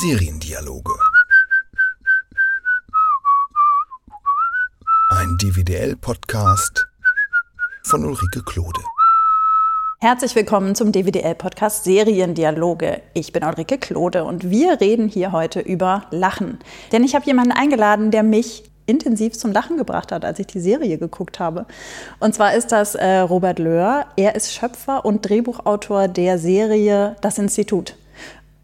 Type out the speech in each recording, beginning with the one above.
Seriendialoge. Ein DVDL-Podcast von Ulrike Klode. Herzlich willkommen zum DVDL-Podcast Seriendialoge. Ich bin Ulrike Klode und wir reden hier heute über Lachen. Denn ich habe jemanden eingeladen, der mich intensiv zum Lachen gebracht hat, als ich die Serie geguckt habe. Und zwar ist das äh, Robert Löhr. Er ist Schöpfer und Drehbuchautor der Serie Das Institut.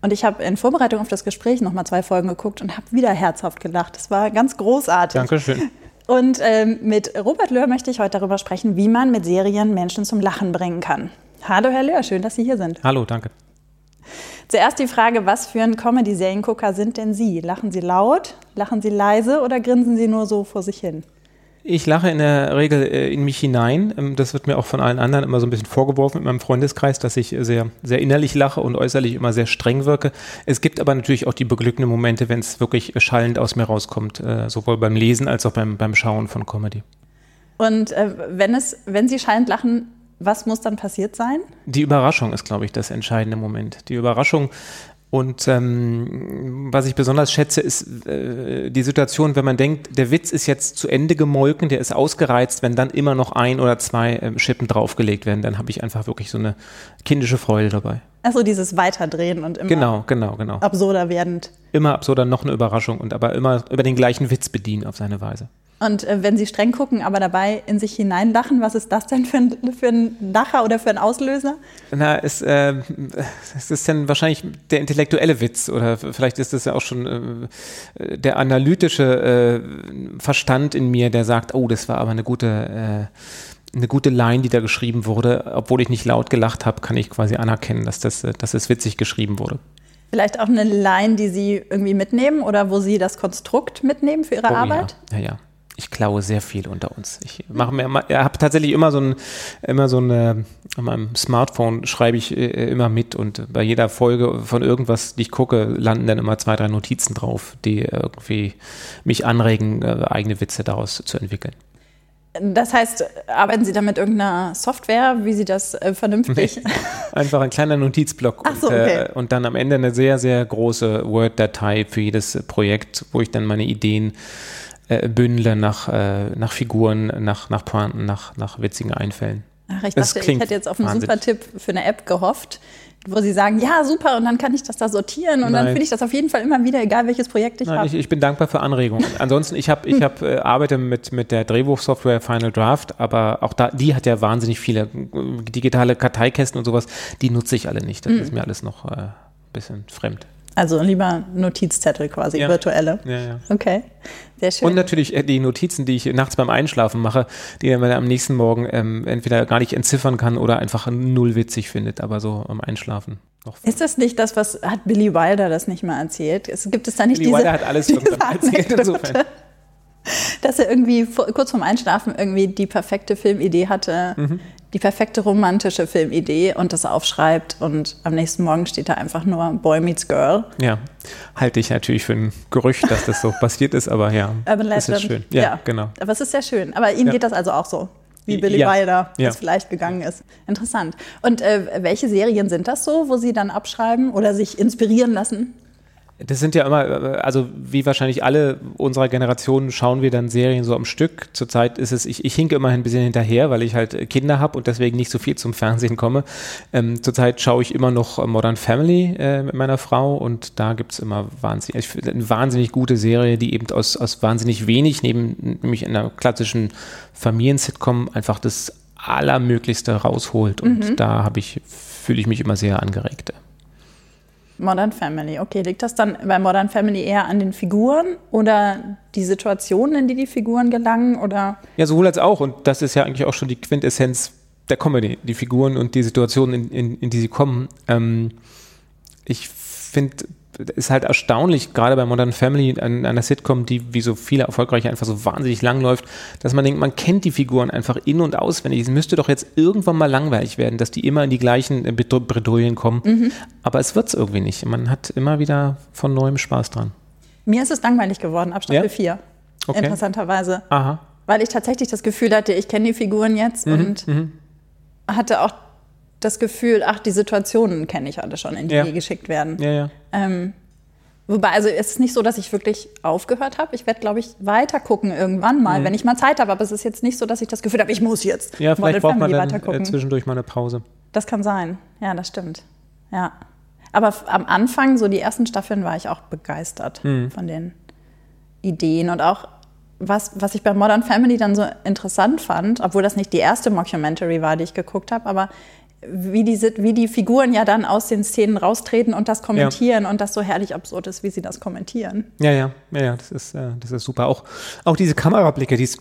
Und ich habe in Vorbereitung auf das Gespräch nochmal zwei Folgen geguckt und habe wieder herzhaft gelacht. Das war ganz großartig. Dankeschön. Und ähm, mit Robert Löhr möchte ich heute darüber sprechen, wie man mit Serien Menschen zum Lachen bringen kann. Hallo, Herr Löhr, schön, dass Sie hier sind. Hallo, danke. Zuerst die Frage, was für ein Comedy-Seriengucker sind denn Sie? Lachen Sie laut, lachen Sie leise oder grinsen Sie nur so vor sich hin? Ich lache in der Regel äh, in mich hinein. Ähm, das wird mir auch von allen anderen immer so ein bisschen vorgeworfen in meinem Freundeskreis, dass ich sehr, sehr innerlich lache und äußerlich immer sehr streng wirke. Es gibt aber natürlich auch die beglückenden Momente, wenn es wirklich schallend aus mir rauskommt, äh, sowohl beim Lesen als auch beim, beim Schauen von Comedy. Und äh, wenn, es, wenn Sie schallend lachen, was muss dann passiert sein? Die Überraschung ist, glaube ich, das entscheidende Moment. Die Überraschung, und ähm, was ich besonders schätze, ist äh, die Situation, wenn man denkt, der Witz ist jetzt zu Ende gemolken, der ist ausgereizt, wenn dann immer noch ein oder zwei äh, Schippen draufgelegt werden, dann habe ich einfach wirklich so eine kindische Freude dabei. Also dieses Weiterdrehen und immer genau, genau, genau. absurder werdend. Immer absurder, noch eine Überraschung und aber immer über den gleichen Witz bedienen auf seine Weise. Und äh, wenn Sie streng gucken, aber dabei in sich hineinlachen, was ist das denn für ein, für ein Lacher oder für ein Auslöser? Na, es, äh, es ist dann wahrscheinlich der intellektuelle Witz oder vielleicht ist es ja auch schon äh, der analytische äh, Verstand in mir, der sagt, oh, das war aber eine gute äh, eine gute Line, die da geschrieben wurde. Obwohl ich nicht laut gelacht habe, kann ich quasi anerkennen, dass das, äh, dass das witzig geschrieben wurde. Vielleicht auch eine Line, die Sie irgendwie mitnehmen oder wo Sie das Konstrukt mitnehmen für Ihre oh, Arbeit? Ja, ja. ja ich klaue sehr viel unter uns. Ich mache mir immer, habe tatsächlich immer so ein, immer so eine, an meinem Smartphone schreibe ich äh, immer mit und bei jeder Folge von irgendwas, die ich gucke, landen dann immer zwei, drei Notizen drauf, die irgendwie mich anregen, äh, eigene Witze daraus zu entwickeln. Das heißt, arbeiten Sie da mit irgendeiner Software, wie Sie das äh, vernünftig? Nee, einfach ein kleiner Notizblock so, okay. und, äh, und dann am Ende eine sehr, sehr große Word-Datei für jedes Projekt, wo ich dann meine Ideen äh, bündle nach, äh, nach Figuren, nach, nach Pointen, nach, nach witzigen Einfällen. Ach, ich dachte, ich hätte jetzt auf einen wahnsinnig. super Tipp für eine App gehofft, wo sie sagen, ja, super, und dann kann ich das da sortieren und Nein. dann finde ich das auf jeden Fall immer wieder, egal welches Projekt ich habe. Ich, ich, bin dankbar für Anregungen. Ansonsten, ich habe, ich hab, äh, arbeite mit, mit der Drehbuchsoftware Final Draft, aber auch da, die hat ja wahnsinnig viele äh, digitale Karteikästen und sowas, die nutze ich alle nicht. Das mhm. ist mir alles noch ein äh, bisschen fremd. Also lieber Notizzettel quasi, ja. virtuelle. Ja, ja. Okay, sehr schön. Und natürlich äh, die Notizen, die ich nachts beim Einschlafen mache, die man am nächsten Morgen ähm, entweder gar nicht entziffern kann oder einfach null witzig findet, aber so am Einschlafen. Noch ist das nicht das, was hat Billy Wilder das nicht mal erzählt? Es, gibt es da nicht Billy diese, Wilder hat alles irgendwann erzählt insofern. Dass er irgendwie vor, kurz vorm Einschlafen irgendwie die perfekte Filmidee hatte, mhm die perfekte romantische Filmidee und das aufschreibt und am nächsten Morgen steht da einfach nur Boy Meets Girl. Ja, halte ich natürlich für ein Gerücht, dass das so passiert ist, aber ja, Urban Legend. ist schön. Ja, ja, genau. Aber es ist sehr schön. Aber Ihnen ja. geht das also auch so, wie Billy ja. Wilder ja. vielleicht gegangen ist. Interessant. Und äh, welche Serien sind das so, wo Sie dann abschreiben oder sich inspirieren lassen? Das sind ja immer, also wie wahrscheinlich alle unserer Generation schauen wir dann Serien so am Stück. Zurzeit ist es, ich, ich hinke immerhin ein bisschen hinterher, weil ich halt Kinder habe und deswegen nicht so viel zum Fernsehen komme. Ähm, zurzeit schaue ich immer noch Modern Family äh, mit meiner Frau und da gibt es immer wahnsinnig, ich eine wahnsinnig gute Serie, die eben aus, aus wahnsinnig wenig, neben nämlich in einer klassischen Familiensitcom einfach das Allermöglichste rausholt. Und mhm. da habe ich, fühle ich mich immer sehr angeregt. Modern Family, okay. Liegt das dann bei Modern Family eher an den Figuren oder die Situationen, in die die Figuren gelangen? Oder? Ja, sowohl als auch. Und das ist ja eigentlich auch schon die Quintessenz der Comedy, die Figuren und die Situationen, in, in, in die sie kommen. Ähm, ich finde, ist halt erstaunlich, gerade bei Modern Family, an einer Sitcom, die wie so viele erfolgreiche einfach so wahnsinnig lang läuft, dass man denkt, man kennt die Figuren einfach in- und auswendig. Es müsste doch jetzt irgendwann mal langweilig werden, dass die immer in die gleichen äh, Bredouillen kommen. Mhm. Aber es wird es irgendwie nicht. Man hat immer wieder von neuem Spaß dran. Mir ist es langweilig geworden, ab Staffel ja? 4. Okay. Interessanterweise. Aha. Weil ich tatsächlich das Gefühl hatte, ich kenne die Figuren jetzt mhm. und mhm. hatte auch das Gefühl, ach, die Situationen kenne ich alle schon, in die ja. die geschickt werden. Ja, ja. Ähm, Wobei, also es ist nicht so, dass ich wirklich aufgehört habe. Ich werde, glaube ich, weiter gucken irgendwann mal, mhm. wenn ich mal Zeit habe. Aber es ist jetzt nicht so, dass ich das Gefühl habe, ich muss jetzt ja, vielleicht braucht man dann äh, zwischendurch mal eine Pause. Das kann sein. Ja, das stimmt. Ja. Aber am Anfang, so die ersten Staffeln, war ich auch begeistert mhm. von den Ideen und auch was, was ich bei Modern Family dann so interessant fand, obwohl das nicht die erste Mockumentary war, die ich geguckt habe, aber wie die, wie die Figuren ja dann aus den Szenen raustreten und das kommentieren ja. und das so herrlich absurd ist, wie sie das kommentieren. Ja, ja, ja, ja das ist, äh, das ist super. Auch, auch diese Kamerablicke, die es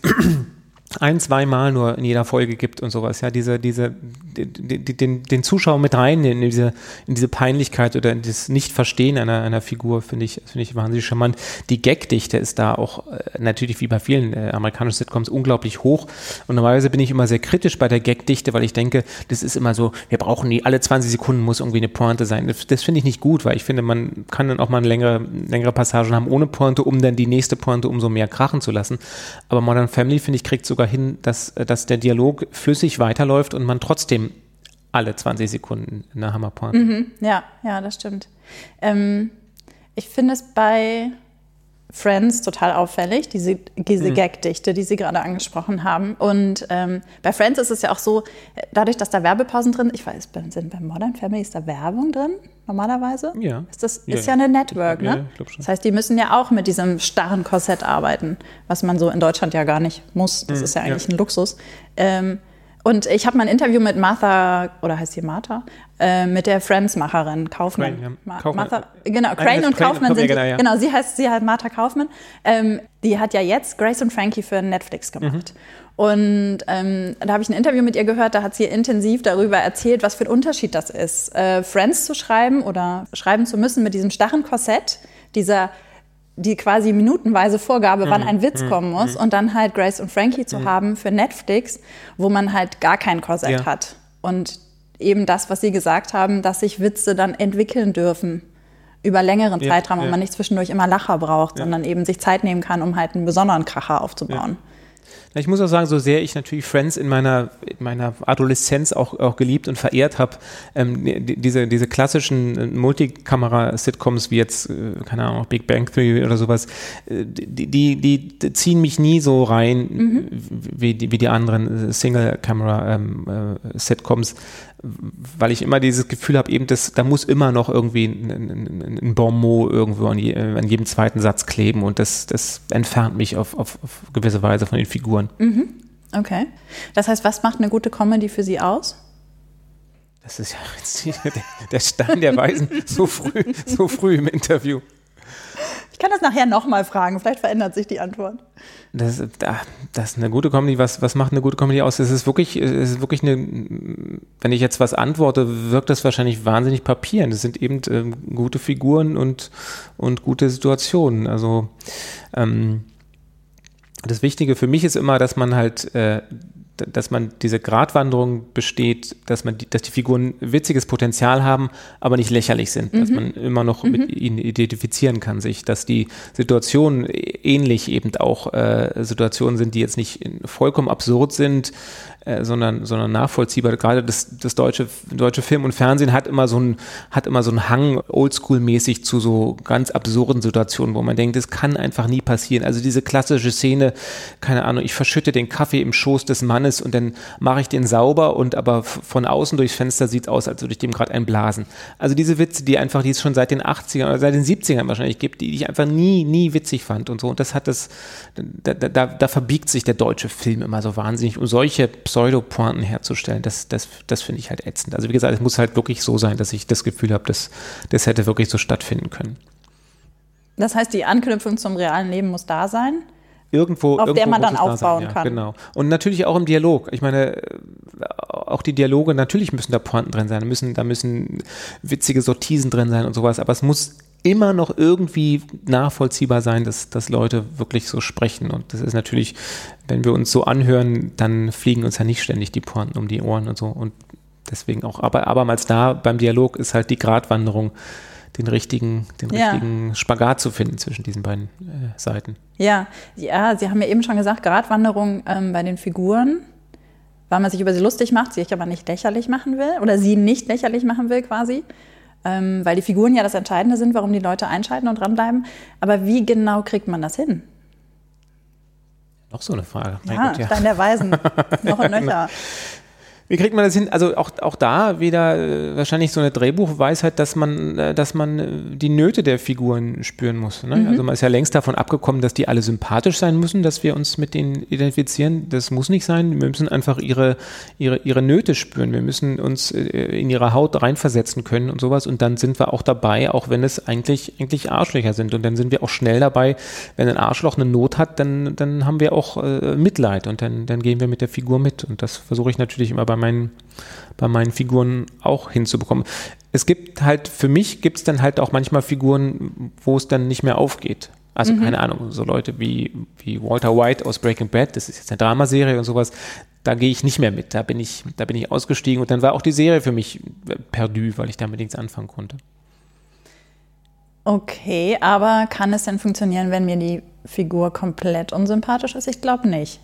ein, zweimal nur in jeder Folge gibt und sowas, ja, diese, diese, die, die, den, den Zuschauer mit rein in diese, in diese Peinlichkeit oder in das Nicht-Verstehen einer, einer Figur, finde ich, finde ich wahnsinnig charmant. Die Gagdichte ist da auch äh, natürlich wie bei vielen äh, amerikanischen Sitcoms unglaublich hoch und normalerweise bin ich immer sehr kritisch bei der Gagdichte, weil ich denke, das ist immer so, wir brauchen die, alle 20 Sekunden muss irgendwie eine Pointe sein. Das, das finde ich nicht gut, weil ich finde, man kann dann auch mal längere, längere Passagen haben ohne Pointe, um dann die nächste Pointe umso mehr krachen zu lassen. Aber Modern Family, finde ich, kriegt sogar sogar hin, dass, dass der Dialog flüssig weiterläuft und man trotzdem alle 20 Sekunden eine Hammerpointe. Mhm, ja, ja, das stimmt. Ähm, ich finde es bei Friends total auffällig, diese, diese mhm. Gagdichte, die Sie gerade angesprochen haben. Und ähm, bei Friends ist es ja auch so, dadurch, dass da Werbepausen drin sind, ich weiß, sind bei Modern Family ist da Werbung drin, normalerweise? Ja. Ist das ist ja, ja eine Network, ne? Ja, das heißt, die müssen ja auch mit diesem starren Korsett arbeiten, was man so in Deutschland ja gar nicht muss. Das mhm, ist ja eigentlich ja. ein Luxus. Ähm, und ich habe mal ein Interview mit Martha, oder heißt sie Martha, äh, mit der Friends-Macherin Kaufmann. Crane, ja. Kaufmann. Martha, genau, Crane und Crane Kaufmann sind, genau, ja. genau, sie heißt, sie heißt Martha Kaufmann. Ähm, die hat ja jetzt Grace und Frankie für Netflix gemacht. Mhm. Und ähm, da habe ich ein Interview mit ihr gehört, da hat sie intensiv darüber erzählt, was für ein Unterschied das ist, äh, Friends zu schreiben oder schreiben zu müssen mit diesem starren Korsett, dieser die quasi minutenweise Vorgabe, wann mhm. ein Witz mhm. kommen muss mhm. und dann halt Grace und Frankie zu haben für Netflix, wo man halt gar kein Korsett ja. hat. Und eben das, was Sie gesagt haben, dass sich Witze dann entwickeln dürfen über längeren ja, Zeitraum und man nicht zwischendurch immer Lacher braucht, sondern eben sich Zeit nehmen kann, um halt einen besonderen Kracher aufzubauen. Ich muss auch sagen, so sehr ich natürlich Friends in meiner, in meiner Adoleszenz auch, auch geliebt und verehrt habe, ähm, die, diese, diese klassischen äh, Multikamera-Sitcoms wie jetzt, äh, keine Ahnung, Big Bang Theory oder sowas, äh, die, die, die ziehen mich nie so rein mhm. wie, die, wie die anderen Single-Camera-Sitcoms. Ähm, weil ich immer dieses Gefühl habe, eben, das, da muss immer noch irgendwie ein, ein, ein Bonmot irgendwo an, je, an, jedem zweiten Satz kleben und das, das entfernt mich auf, auf, auf gewisse Weise von den Figuren. Mhm. Okay. Das heißt, was macht eine gute Comedy für Sie aus? Das ist ja der Stein der Weisen so früh, so früh im Interview kann das nachher nochmal fragen, vielleicht verändert sich die Antwort. Das, das ist eine gute Comedy. Was, was macht eine gute Comedy aus? Es ist wirklich, es ist wirklich eine, wenn ich jetzt was antworte, wirkt das wahrscheinlich wahnsinnig papieren. Das sind eben äh, gute Figuren und, und gute Situationen. Also ähm, das Wichtige für mich ist immer, dass man halt äh, dass man diese Gratwanderung besteht, dass man die, dass die Figuren witziges Potenzial haben, aber nicht lächerlich sind, mhm. dass man immer noch mhm. mit ihnen identifizieren kann sich, dass die Situationen ähnlich eben auch äh, Situationen sind, die jetzt nicht vollkommen absurd sind, äh, sondern, sondern nachvollziehbar. Gerade das, das deutsche, deutsche Film und Fernsehen hat immer so ein, hat immer so einen Hang oldschool-mäßig zu so ganz absurden Situationen, wo man denkt, das kann einfach nie passieren. Also diese klassische Szene, keine Ahnung, ich verschütte den Kaffee im Schoß des Mannes und dann mache ich den sauber und aber von außen durchs Fenster sieht es aus, als würde ich dem gerade einblasen. Also diese Witze, die einfach, die es schon seit den 80ern oder seit den 70ern wahrscheinlich gibt, die ich einfach nie, nie witzig fand und so. Und das hat das, da, da, da verbiegt sich der deutsche Film immer so wahnsinnig um solche Pseudopointen herzustellen, das, das, das finde ich halt ätzend. Also wie gesagt, es muss halt wirklich so sein, dass ich das Gefühl habe, dass das hätte wirklich so stattfinden können. Das heißt, die Anknüpfung zum realen Leben muss da sein? Irgendwo, auf irgendwo der man dann aufbauen sein, ja, kann. Genau. Und natürlich auch im Dialog. Ich meine, auch die Dialoge, natürlich müssen da Pointen drin sein, müssen, da müssen witzige Sortisen drin sein und sowas, aber es muss immer noch irgendwie nachvollziehbar sein, dass, dass Leute wirklich so sprechen. Und das ist natürlich, wenn wir uns so anhören, dann fliegen uns ja nicht ständig die Pointen um die Ohren und so. Und deswegen auch, aber abermals da beim Dialog ist halt die Gratwanderung, den richtigen, den ja. richtigen Spagat zu finden zwischen diesen beiden äh, Seiten. Ja, ja, Sie haben ja eben schon gesagt, Gratwanderung ähm, bei den Figuren, weil man sich über sie lustig macht, sie sich aber nicht lächerlich machen will oder sie nicht lächerlich machen will quasi. Ähm, weil die Figuren ja das Entscheidende sind, warum die Leute einschalten und dranbleiben. Aber wie genau kriegt man das hin? Noch so eine Frage. Mein ja, Gott, ja. Stein der Weisen. Noch und nöcher. Wie kriegt man das hin? Also auch, auch da wieder äh, wahrscheinlich so eine Drehbuchweisheit, dass man, äh, dass man äh, die Nöte der Figuren spüren muss. Ne? Mhm. Also man ist ja längst davon abgekommen, dass die alle sympathisch sein müssen, dass wir uns mit denen identifizieren. Das muss nicht sein. Wir müssen einfach ihre, ihre, ihre Nöte spüren. Wir müssen uns in ihre Haut reinversetzen können und sowas. Und dann sind wir auch dabei, auch wenn es eigentlich, eigentlich Arschlöcher sind. Und dann sind wir auch schnell dabei, wenn ein Arschloch eine Not hat, dann, dann haben wir auch äh, Mitleid und dann, dann gehen wir mit der Figur mit. Und das versuche ich natürlich immer beim meinen, bei meinen Figuren auch hinzubekommen. Es gibt halt, für mich gibt es dann halt auch manchmal Figuren, wo es dann nicht mehr aufgeht. Also mhm. keine Ahnung, so Leute wie, wie Walter White aus Breaking Bad, das ist jetzt eine Dramaserie und sowas, da gehe ich nicht mehr mit. Da bin ich, da bin ich ausgestiegen und dann war auch die Serie für mich perdu, weil ich damit nichts anfangen konnte. Okay, aber kann es denn funktionieren, wenn mir die Figur komplett unsympathisch ist? Ich glaube nicht.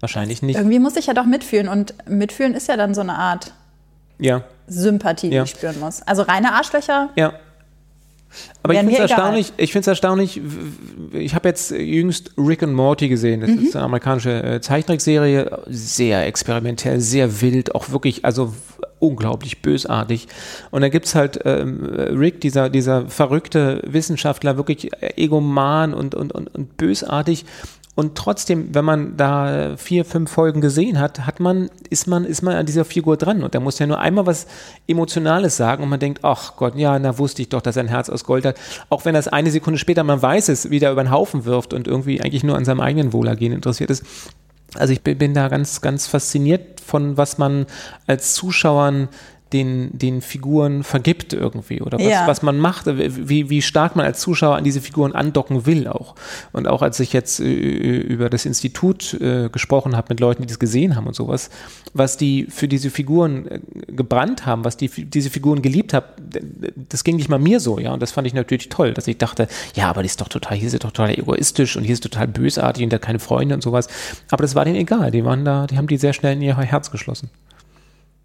Wahrscheinlich nicht. Irgendwie muss ich ja doch mitfühlen und mitfühlen ist ja dann so eine Art ja. Sympathie, ja. die ich spüren muss. Also reine Arschlöcher. Ja. Aber ich finde es erstaunlich, ich finde es erstaunlich, ich habe jetzt jüngst Rick and Morty gesehen, das mhm. ist eine amerikanische äh, Zeichentrickserie, sehr experimentell, sehr wild, auch wirklich, also unglaublich bösartig. Und da gibt es halt ähm, Rick, dieser, dieser verrückte Wissenschaftler, wirklich egoman und, und, und, und bösartig und trotzdem, wenn man da vier, fünf Folgen gesehen hat, hat man, ist man, ist man an dieser Figur dran. Und der muss ja nur einmal was Emotionales sagen und man denkt, ach Gott, ja, da wusste ich doch, dass er ein Herz aus Gold hat. Auch wenn das eine Sekunde später, man weiß es, wieder über den Haufen wirft und irgendwie eigentlich nur an seinem eigenen Wohlergehen interessiert ist. Also ich bin, bin da ganz, ganz fasziniert von, was man als Zuschauern den, den Figuren vergibt irgendwie oder was, ja. was man macht, wie, wie stark man als Zuschauer an diese Figuren andocken will auch. Und auch als ich jetzt äh, über das Institut äh, gesprochen habe mit Leuten, die das gesehen haben und sowas, was die für diese Figuren äh, gebrannt haben, was die diese Figuren geliebt haben, das ging nicht mal mir so, ja. Und das fand ich natürlich toll, dass ich dachte, ja, aber die ist doch total, hier ist sie total egoistisch und hier ist total bösartig und da keine Freunde und sowas. Aber das war denen egal. Die waren da, die haben die sehr schnell in ihr Herz geschlossen.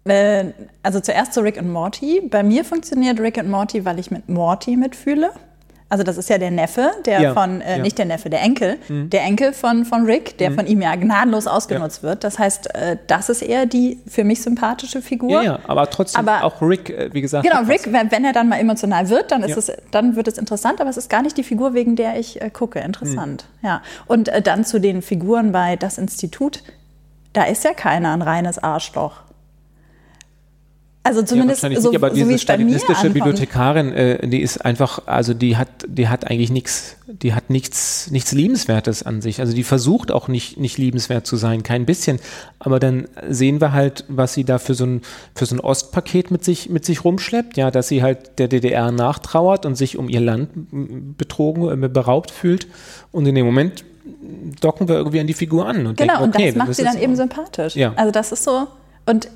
Äh, also zuerst zu Rick und Morty. Bei mir funktioniert Rick und Morty, weil ich mit Morty mitfühle. Also das ist ja der Neffe, der ja, von, äh, ja. nicht der Neffe, der Enkel, mhm. der Enkel von, von Rick, der mhm. von ihm ja gnadenlos ausgenutzt ja. wird. Das heißt, äh, das ist eher die für mich sympathische Figur. Ja, ja aber trotzdem aber, auch Rick, äh, wie gesagt. Genau, Rick, wenn, wenn, er dann mal emotional wird, dann, ist es, dann wird es interessant, aber es ist gar nicht die Figur, wegen der ich äh, gucke. Interessant, mhm. ja. Und äh, dann zu den Figuren bei Das Institut, da ist ja keiner ein reines Arschloch. Also zumindest ja, so, nicht, aber diese so stalinistische Bibliothekarin, äh, die ist einfach, also die hat, die hat eigentlich nichts, die hat nichts, nichts liebenswertes an sich. Also die versucht auch nicht, nicht liebenswert zu sein, kein bisschen. Aber dann sehen wir halt, was sie da für so ein, für so ein Ostpaket mit sich, mit sich rumschleppt, ja, dass sie halt der DDR nachtrauert und sich um ihr Land betrogen, äh, beraubt fühlt. Und in dem Moment docken wir irgendwie an die Figur an und genau, denken, okay, und das macht sie dann eben sympathisch. Ja. Also das ist so, und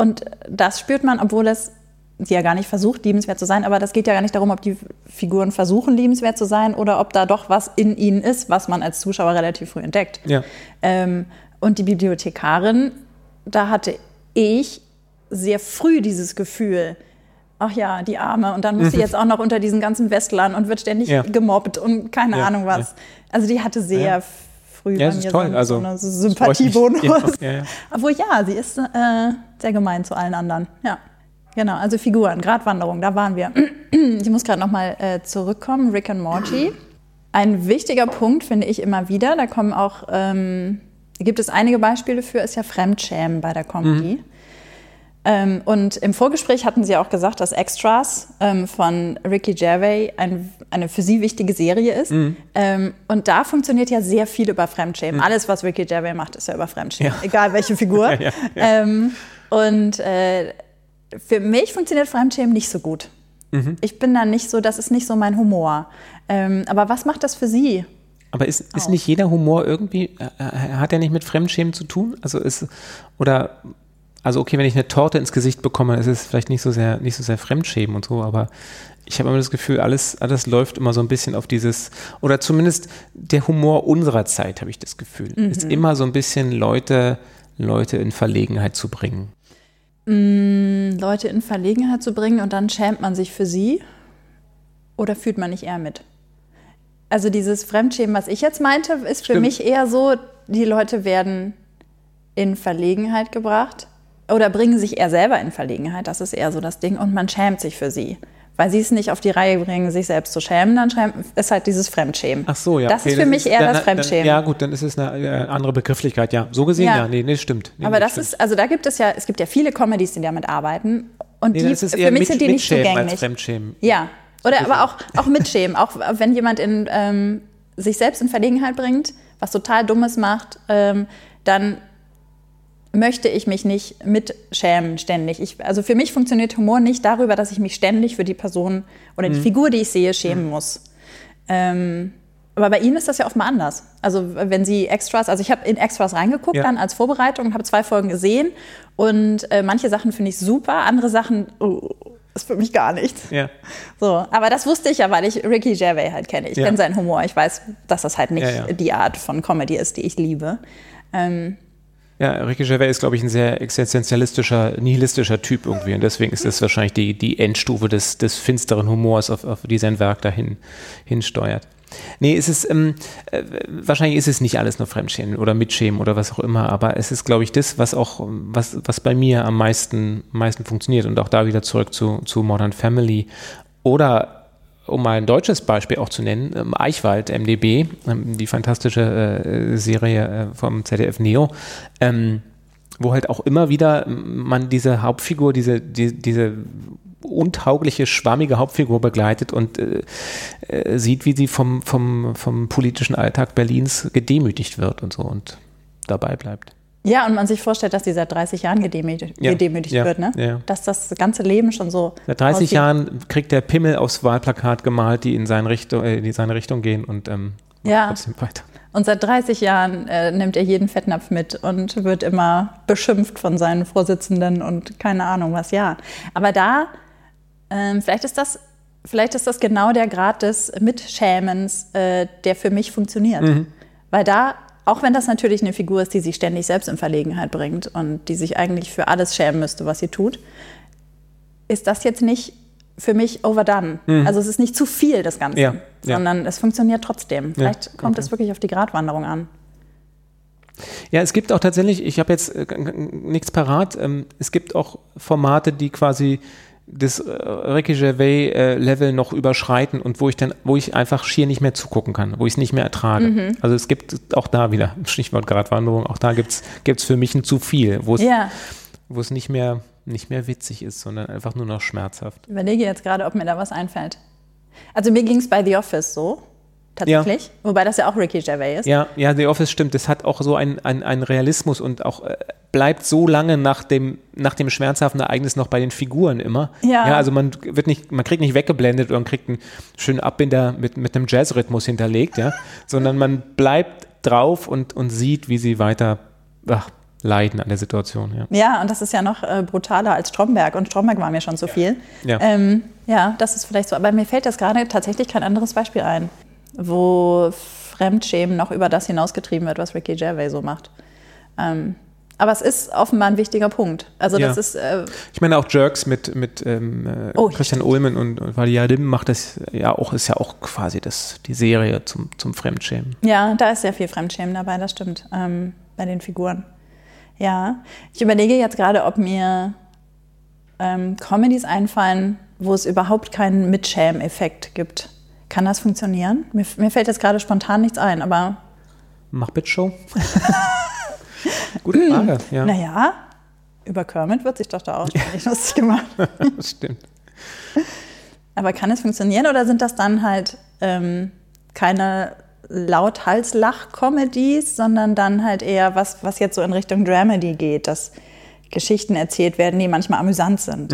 und das spürt man, obwohl es sie ja gar nicht versucht, liebenswert zu sein. Aber das geht ja gar nicht darum, ob die Figuren versuchen, liebenswert zu sein oder ob da doch was in ihnen ist, was man als Zuschauer relativ früh entdeckt. Ja. Ähm, und die Bibliothekarin, da hatte ich sehr früh dieses Gefühl, ach ja, die Arme. Und dann muss sie mhm. jetzt auch noch unter diesen ganzen Westlern und wird ständig ja. gemobbt und keine ja, Ahnung was. Also die hatte sehr früh ja, bei mir toll. so, also, so eine Sympathiebonus. Ja, ja, Obwohl ja, sie ist äh, sehr gemein zu allen anderen. Ja. Genau, also Figuren, Gratwanderung, da waren wir. Ich muss gerade nochmal äh, zurückkommen, Rick und Morty. Ein wichtiger Punkt finde ich immer wieder, da kommen auch, ähm, gibt es einige Beispiele für, ist ja Fremdschämen bei der Comedy. Mhm. Ähm, und im Vorgespräch hatten Sie auch gesagt, dass Extras ähm, von Ricky Gervais ein, eine für Sie wichtige Serie ist. Mhm. Ähm, und da funktioniert ja sehr viel über Fremdschämen. Mhm. Alles, was Ricky Gervais macht, ist ja über Fremdschämen, ja. egal welche Figur. ja, ja, ähm, und äh, für mich funktioniert Fremdschämen nicht so gut. Mhm. Ich bin da nicht so, das ist nicht so mein Humor. Ähm, aber was macht das für Sie? Aber ist, ist nicht jeder Humor irgendwie, äh, äh, hat er nicht mit Fremdschämen zu tun? Also ist, oder also okay, wenn ich eine Torte ins Gesicht bekomme, ist es vielleicht nicht so sehr, nicht so sehr Fremdschämen und so, aber ich habe immer das Gefühl, alles, alles läuft immer so ein bisschen auf dieses, oder zumindest der Humor unserer Zeit, habe ich das Gefühl, mhm. ist immer so ein bisschen Leute, Leute in Verlegenheit zu bringen. mh, Leute in Verlegenheit zu bringen und dann schämt man sich für sie? Oder fühlt man nicht eher mit? Also dieses Fremdschämen, was ich jetzt meinte, ist für Stimmt. mich eher so, die Leute werden in Verlegenheit gebracht oder bringen sich eher selber in Verlegenheit. Das ist eher so das Ding. Und man schämt sich für sie. Weil sie es nicht auf die Reihe bringen, sich selbst zu schämen, dann ist halt dieses Fremdschämen. Ach so, ja. Das okay, ist für mich eher dann- das Fremdschämen. Dann, ja, gut, dann ist es eine äh, andere Begrifflichkeit, ja. So gesehen, Ja. ja, nee, nee, stimmt. Nee, Aber das stimmt. ist, also da gibt es ja, es gibt ja viele Comedies, die damit arbeiten. Und Nee, die, ist für mich mit, sind die nicht Mitschämen als zugänglich. Fremdschämen. Ja. Oder aber auch, auch mitschämen. Auch wenn jemand in, ähm, sich selbst in Verlegenheit bringt, was total Dummes macht, ähm, dann möchte ich mich nicht mitschämen ständig. Ich, also für mich funktioniert Humor nicht darüber, dass ich mich ständig für die Person oder Mhm. die Figur, die ich sehe, schämen muss. Ähm, aber bei Ihnen ist das ja oft mal anders. Also wenn Sie Extras, also ich habe in Extras reingeguckt Ja. dann als Vorbereitung und habe zwei Folgen gesehen und äh, manche Sachen finde ich super, andere Sachen oh, ist für mich gar nichts. Ja. So, aber das wusste ich ja, weil ich Ricky Gervais halt kenne. Ich Ja. kenne seinen Humor. Ich weiß, dass das halt nicht die Art von Comedy ist, die ich liebe. Ähm, Ja, Ricky Gervais ist, glaube ich, ein sehr existenzialistischer, nihilistischer Typ irgendwie. Und deswegen ist das wahrscheinlich die, die Endstufe des, des finsteren Humors, auf, auf die sein Werk dahin hinsteuert. Nee, es ist, ähm, äh, wahrscheinlich ist es nicht alles nur Fremdschämen oder Mitschämen oder was auch immer, aber es ist, glaube ich, das, was auch, was, was bei mir am meisten, meisten funktioniert. Und auch da wieder zurück zu, zu Modern Family. Oder um mal ein deutsches Beispiel auch zu nennen, ähm, Eichwald, MDB, ähm, die fantastische äh, Serie äh, vom ZDF Neo, ähm, wo halt auch immer wieder man diese Hauptfigur, diese, die, diese untaugliche, schwammige Hauptfigur begleitet und äh, sieht, wie sie vom, vom, vom politischen Alltag Berlins gedemütigt wird und so und dabei bleibt. Ja, und man sich vorstellt, dass die seit 30 Jahren gedemütigt, Ja, gedemütigt ja, wird, ne? ja. Dass das ganze Leben schon so. Seit 30 aussieht. Jahren kriegt der Pimmel aufs Wahlplakat gemalt, die in seine Richtung, äh, in seine Richtung gehen und ähm, Ja. trotzdem weiter. Und seit 30 Jahren äh, nimmt er jeden Fettnapf mit und wird immer beschimpft von seinen Vorsitzenden und keine Ahnung was. Ja, aber da, ähm, vielleicht ist das, vielleicht ist das genau der Grad des Mitschämens, äh, der für mich funktioniert. Weil da, auch wenn das natürlich eine Figur ist, die sich ständig selbst in Verlegenheit bringt und die sich eigentlich für alles schämen müsste, was sie tut, ist das jetzt nicht für mich overdone. Also es ist nicht zu viel, das Ganze, Mhm. Ja, ja. sondern es funktioniert trotzdem. Vielleicht kommt okay. es wirklich auf die Gratwanderung an. Ja, es gibt auch tatsächlich, ich habe jetzt äh, nichts parat, ähm, es gibt auch Formate, die quasi das äh, Ricky Gervais äh, Level noch überschreiten und wo ich dann, wo ich einfach schier nicht mehr zugucken kann, wo ich es nicht mehr ertrage. Mhm. Also es gibt auch da wieder, Stichwort Gratwanderung, auch da gibt's gibt's für mich ein zu viel, wo es, Ja, es nicht mehr, nicht mehr witzig ist, sondern einfach nur noch schmerzhaft. ich überlege jetzt gerade, ob mir da was einfällt. Also mir ging es bei The Office so, tatsächlich. Wobei das ja auch Ricky Gervais ist. Ja, ja, The Office stimmt. Das hat auch so einen ein Realismus und auch äh, bleibt so lange nach dem, nach dem schmerzhaften Ereignis noch bei den Figuren immer. Ja. ja also man wird nicht, man kriegt nicht weggeblendet oder man kriegt einen schönen Abbinder mit, mit einem Jazzrhythmus hinterlegt, ja, sondern man bleibt drauf und, und sieht, wie sie weiter ach, leiden an der Situation. Ja. Ja, und das ist ja noch äh, brutaler als Stromberg. Und Stromberg war mir schon zu viel. Ja. Ähm, ja, das ist vielleicht so. Aber mir fällt jetzt gerade tatsächlich kein anderes Beispiel ein, wo Fremdschämen noch über das hinausgetrieben wird, was Ricky Gervais so macht. Ähm, aber es ist offenbar ein wichtiger Punkt. Also Ja. das ist, äh, Ich meine auch Jerks mit, mit ähm, äh, Oh, Christian Ullmann und, und Valiadim macht das ja auch, ist ja auch quasi das, die Serie zum, zum Fremdschämen. ja, da ist sehr viel Fremdschämen dabei, das stimmt, ähm, bei den Figuren. Ja, ich überlege jetzt gerade, ob mir ähm, Comedies einfallen, wo es überhaupt keinen Mitschämen-Effekt gibt. Kann das funktionieren? Mir, mir fällt jetzt gerade spontan nichts ein, aber Mach Show. Gute Frage, ja. naja, über Kermit wird sich doch da auch nicht lustig gemacht. Stimmt. Aber kann es funktionieren oder sind das dann halt ähm, keine Lauthals-Lach-Comedies, sondern dann halt eher was, was jetzt so in Richtung Dramedy geht, dass Geschichten erzählt werden, die manchmal amüsant sind?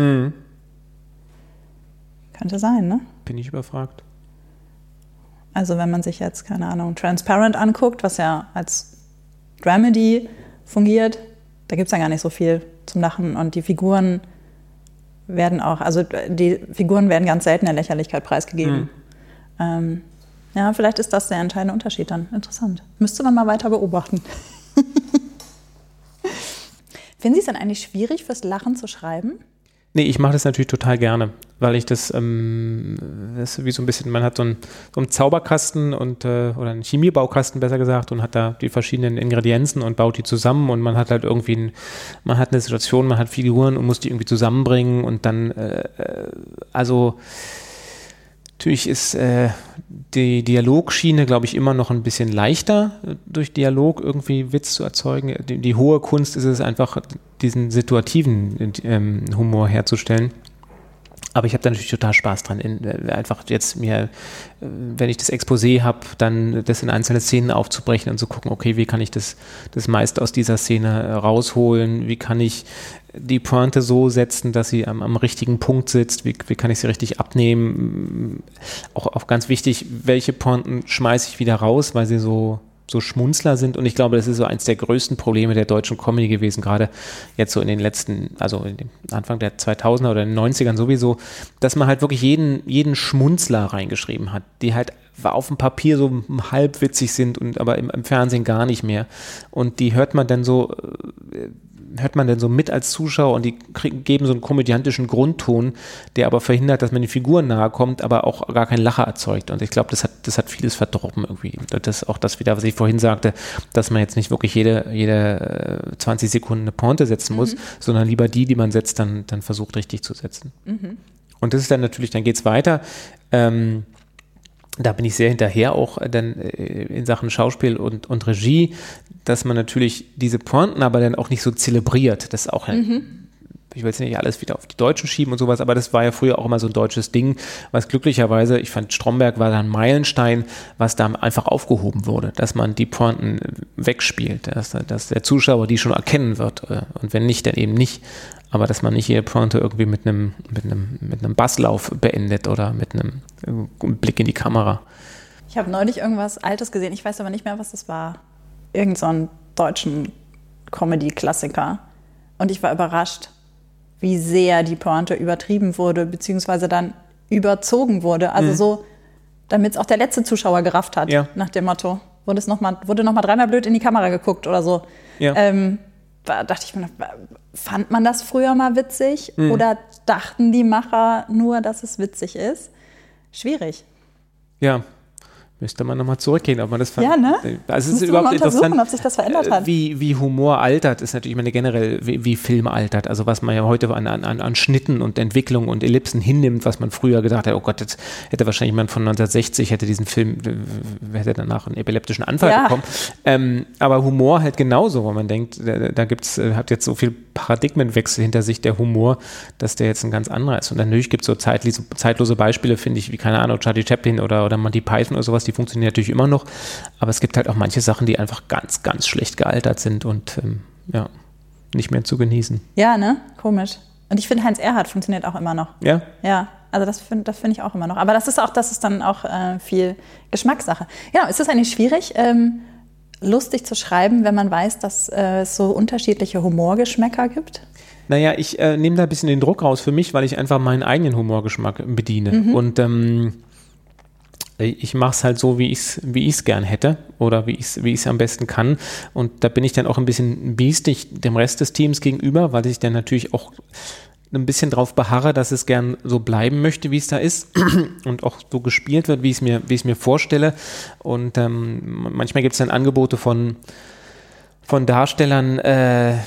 Könnte sein, ne? Bin ich überfragt. Also wenn man sich jetzt, keine Ahnung, Transparent anguckt, was ja als Dramedy fungiert, da gibt es ja gar nicht so viel zum Lachen und die Figuren werden auch, also die Figuren werden ganz selten der Lächerlichkeit preisgegeben. Ähm, ja, vielleicht ist das der entscheidende Unterschied dann. Interessant. Müsste man mal weiter beobachten. Finden Sie es dann eigentlich schwierig, fürs Lachen zu schreiben? Nee, ich mache das natürlich total gerne, weil ich das, ähm, das ist wie so ein bisschen, man hat so einen, so einen Zauberkasten und äh, oder einen Chemiebaukasten besser gesagt und hat da die verschiedenen Ingredienzen und baut die zusammen und man hat halt irgendwie, ein, man hat eine Situation, man hat Figuren und muss die irgendwie zusammenbringen und dann, äh, äh also Natürlich ist äh, die Dialogschiene, glaube ich, immer noch ein bisschen leichter, durch Dialog irgendwie Witz zu erzeugen. Die, die hohe Kunst ist es einfach, diesen situativen ähm, Humor herzustellen. Aber ich habe da natürlich total Spaß dran, in, äh, einfach jetzt mir, äh, wenn ich das Exposé habe, dann das in einzelne Szenen aufzubrechen und zu gucken, okay, wie kann ich das, das meiste aus dieser Szene äh, rausholen, wie kann ich die Pointe so setzen, dass sie am, am richtigen Punkt sitzt, wie, wie, kann ich sie richtig abnehmen. Auch, auch ganz wichtig, welche Pointen schmeiße ich wieder raus, weil sie so so Schmunzler sind. Und ich glaube, das ist so eins der größten Probleme der deutschen Comedy gewesen, gerade jetzt so in den letzten, also Anfang der 2000er oder den 90ern sowieso, dass man halt wirklich jeden, jeden Schmunzler reingeschrieben hat, die halt auf dem Papier so halb witzig sind und aber im, im Fernsehen gar nicht mehr. Und die hört man dann so äh, hört man denn so mit als Zuschauer und die kriegen, geben so einen komödiantischen Grundton, der aber verhindert, dass man den Figuren nahe kommt, aber auch gar keinen Lacher erzeugt. Und ich glaube, das hat, das hat vieles verdorben irgendwie. Das auch das wieder, was ich vorhin sagte, dass man jetzt nicht wirklich jede, jede 20 äh, Sekunden eine Pointe setzen muss, mhm. sondern lieber die, die man setzt, dann, dann versucht richtig zu setzen. Mhm. Und das ist dann natürlich, dann geht es weiter. Ähm, da bin ich sehr hinterher auch äh, dann äh, in Sachen Schauspiel und, und Regie, dass man natürlich diese Pointen aber dann auch nicht so zelebriert. Das ist auch mhm. Ich will jetzt nicht alles wieder auf die Deutschen schieben und sowas, aber das war ja früher auch immer so ein deutsches Ding, was glücklicherweise, ich fand Stromberg war da ein Meilenstein, was da einfach aufgehoben wurde, dass man die Pointen wegspielt, dass, dass der Zuschauer die schon erkennen wird äh, und wenn nicht, dann eben nicht aber dass man nicht jede Pointe irgendwie mit einem, mit einem, mit einem Basslauf beendet oder mit einem Blick in die Kamera. Ich habe neulich irgendwas Altes gesehen, ich weiß aber nicht mehr, was das war. Irgend so einen deutschen Comedy-Klassiker. Und ich war überrascht, wie sehr die Pointe übertrieben wurde, beziehungsweise dann überzogen wurde. Also mhm. so, damit es auch der letzte Zuschauer gerafft hat, ja. nach dem Motto. Wurde, es noch mal, wurde dreimal blöd in die Kamera geguckt oder so. Ja. Ähm, da dachte ich mir, fand man das früher mal witzig mhm. oder dachten die Macher nur, dass es witzig ist? Schwierig. Ja, Müsste man nochmal zurückgehen, ob man das Ja, ne? Also es ist überhaupt interessant, ob sich das verändert hat. Wie, wie Humor altert, ist natürlich, ich meine, generell, wie, wie Film altert. Also was man ja heute an, an, an Schnitten und Entwicklungen und Ellipsen hinnimmt, was man früher gedacht hat, oh Gott, jetzt hätte wahrscheinlich jemand von 1960 hätte diesen Film, hätte danach einen epileptischen Anfall ja. bekommen. Ähm, aber Humor halt genauso, wo man denkt, da, da gibt's, äh, hat jetzt so viel Paradigmenwechsel hinter sich, der Humor, dass der jetzt ein ganz anderer ist. Und natürlich gibt es so zeitlose, zeitlose Beispiele, finde ich, wie, keine Ahnung, Charlie Chaplin oder, oder Monty Python oder sowas, die funktionieren natürlich immer noch. Aber es gibt halt auch manche Sachen, die einfach ganz, ganz schlecht gealtert sind und ähm, ja, nicht mehr zu genießen. Ja, ne? Komisch. Und ich finde, Heinz Erhardt funktioniert auch immer noch. Ja? Ja. Also das finde das find ich auch immer noch. Aber das ist auch, das ist dann auch äh, viel Geschmackssache. Genau, ist es eigentlich schwierig, ähm, lustig zu schreiben, wenn man weiß, dass äh, es so unterschiedliche Humorgeschmäcker gibt? Naja, ich äh, nehme da ein bisschen den Druck raus für mich, weil ich einfach meinen eigenen Humorgeschmack bediene. Mhm. Und ähm, ich mache es halt so, wie ich es wie ich's gern hätte oder wie ich es wie am besten kann. Und da bin ich dann auch ein bisschen biestig dem Rest des Teams gegenüber, weil ich dann natürlich auch ein bisschen drauf beharre, dass es gern so bleiben möchte, wie es da ist und auch so gespielt wird, wie ich es mir, wie ich mir vorstelle. Und ähm, manchmal gibt es dann Angebote von, von Darstellern, äh,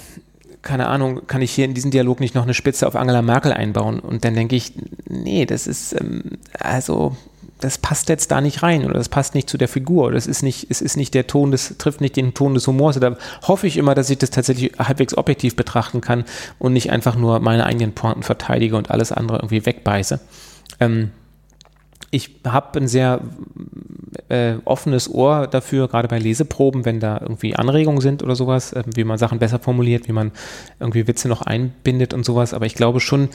keine Ahnung, kann ich hier in diesen Dialog nicht noch eine Spitze auf Angela Merkel einbauen? Und dann denke ich, nee, das ist, ähm, also das passt jetzt da nicht rein oder das passt nicht zu der Figur oder es ist nicht, es ist nicht der Ton des, trifft nicht den Ton des Humors. Da hoffe ich immer, dass ich das tatsächlich halbwegs objektiv betrachten kann und nicht einfach nur meine eigenen Pointen verteidige und alles andere irgendwie wegbeiße. Ähm, ich habe ein sehr äh, offenes Ohr dafür, gerade bei Leseproben, wenn da irgendwie Anregungen sind oder sowas, äh, wie man Sachen besser formuliert, wie man irgendwie Witze noch einbindet und sowas. Aber ich glaube schon,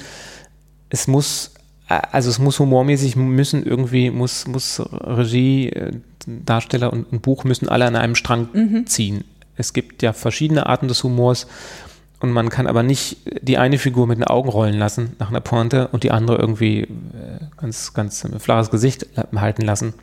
es muss also es muss humormäßig müssen irgendwie, muss, muss Regie, äh, Darsteller und, und Buch müssen alle an einem Strang mhm. ziehen. Es gibt ja verschiedene Arten des Humors und man kann aber nicht die eine Figur mit den Augen rollen lassen nach einer Pointe und die andere irgendwie äh, ganz, ganz flaches Gesicht halten lassen.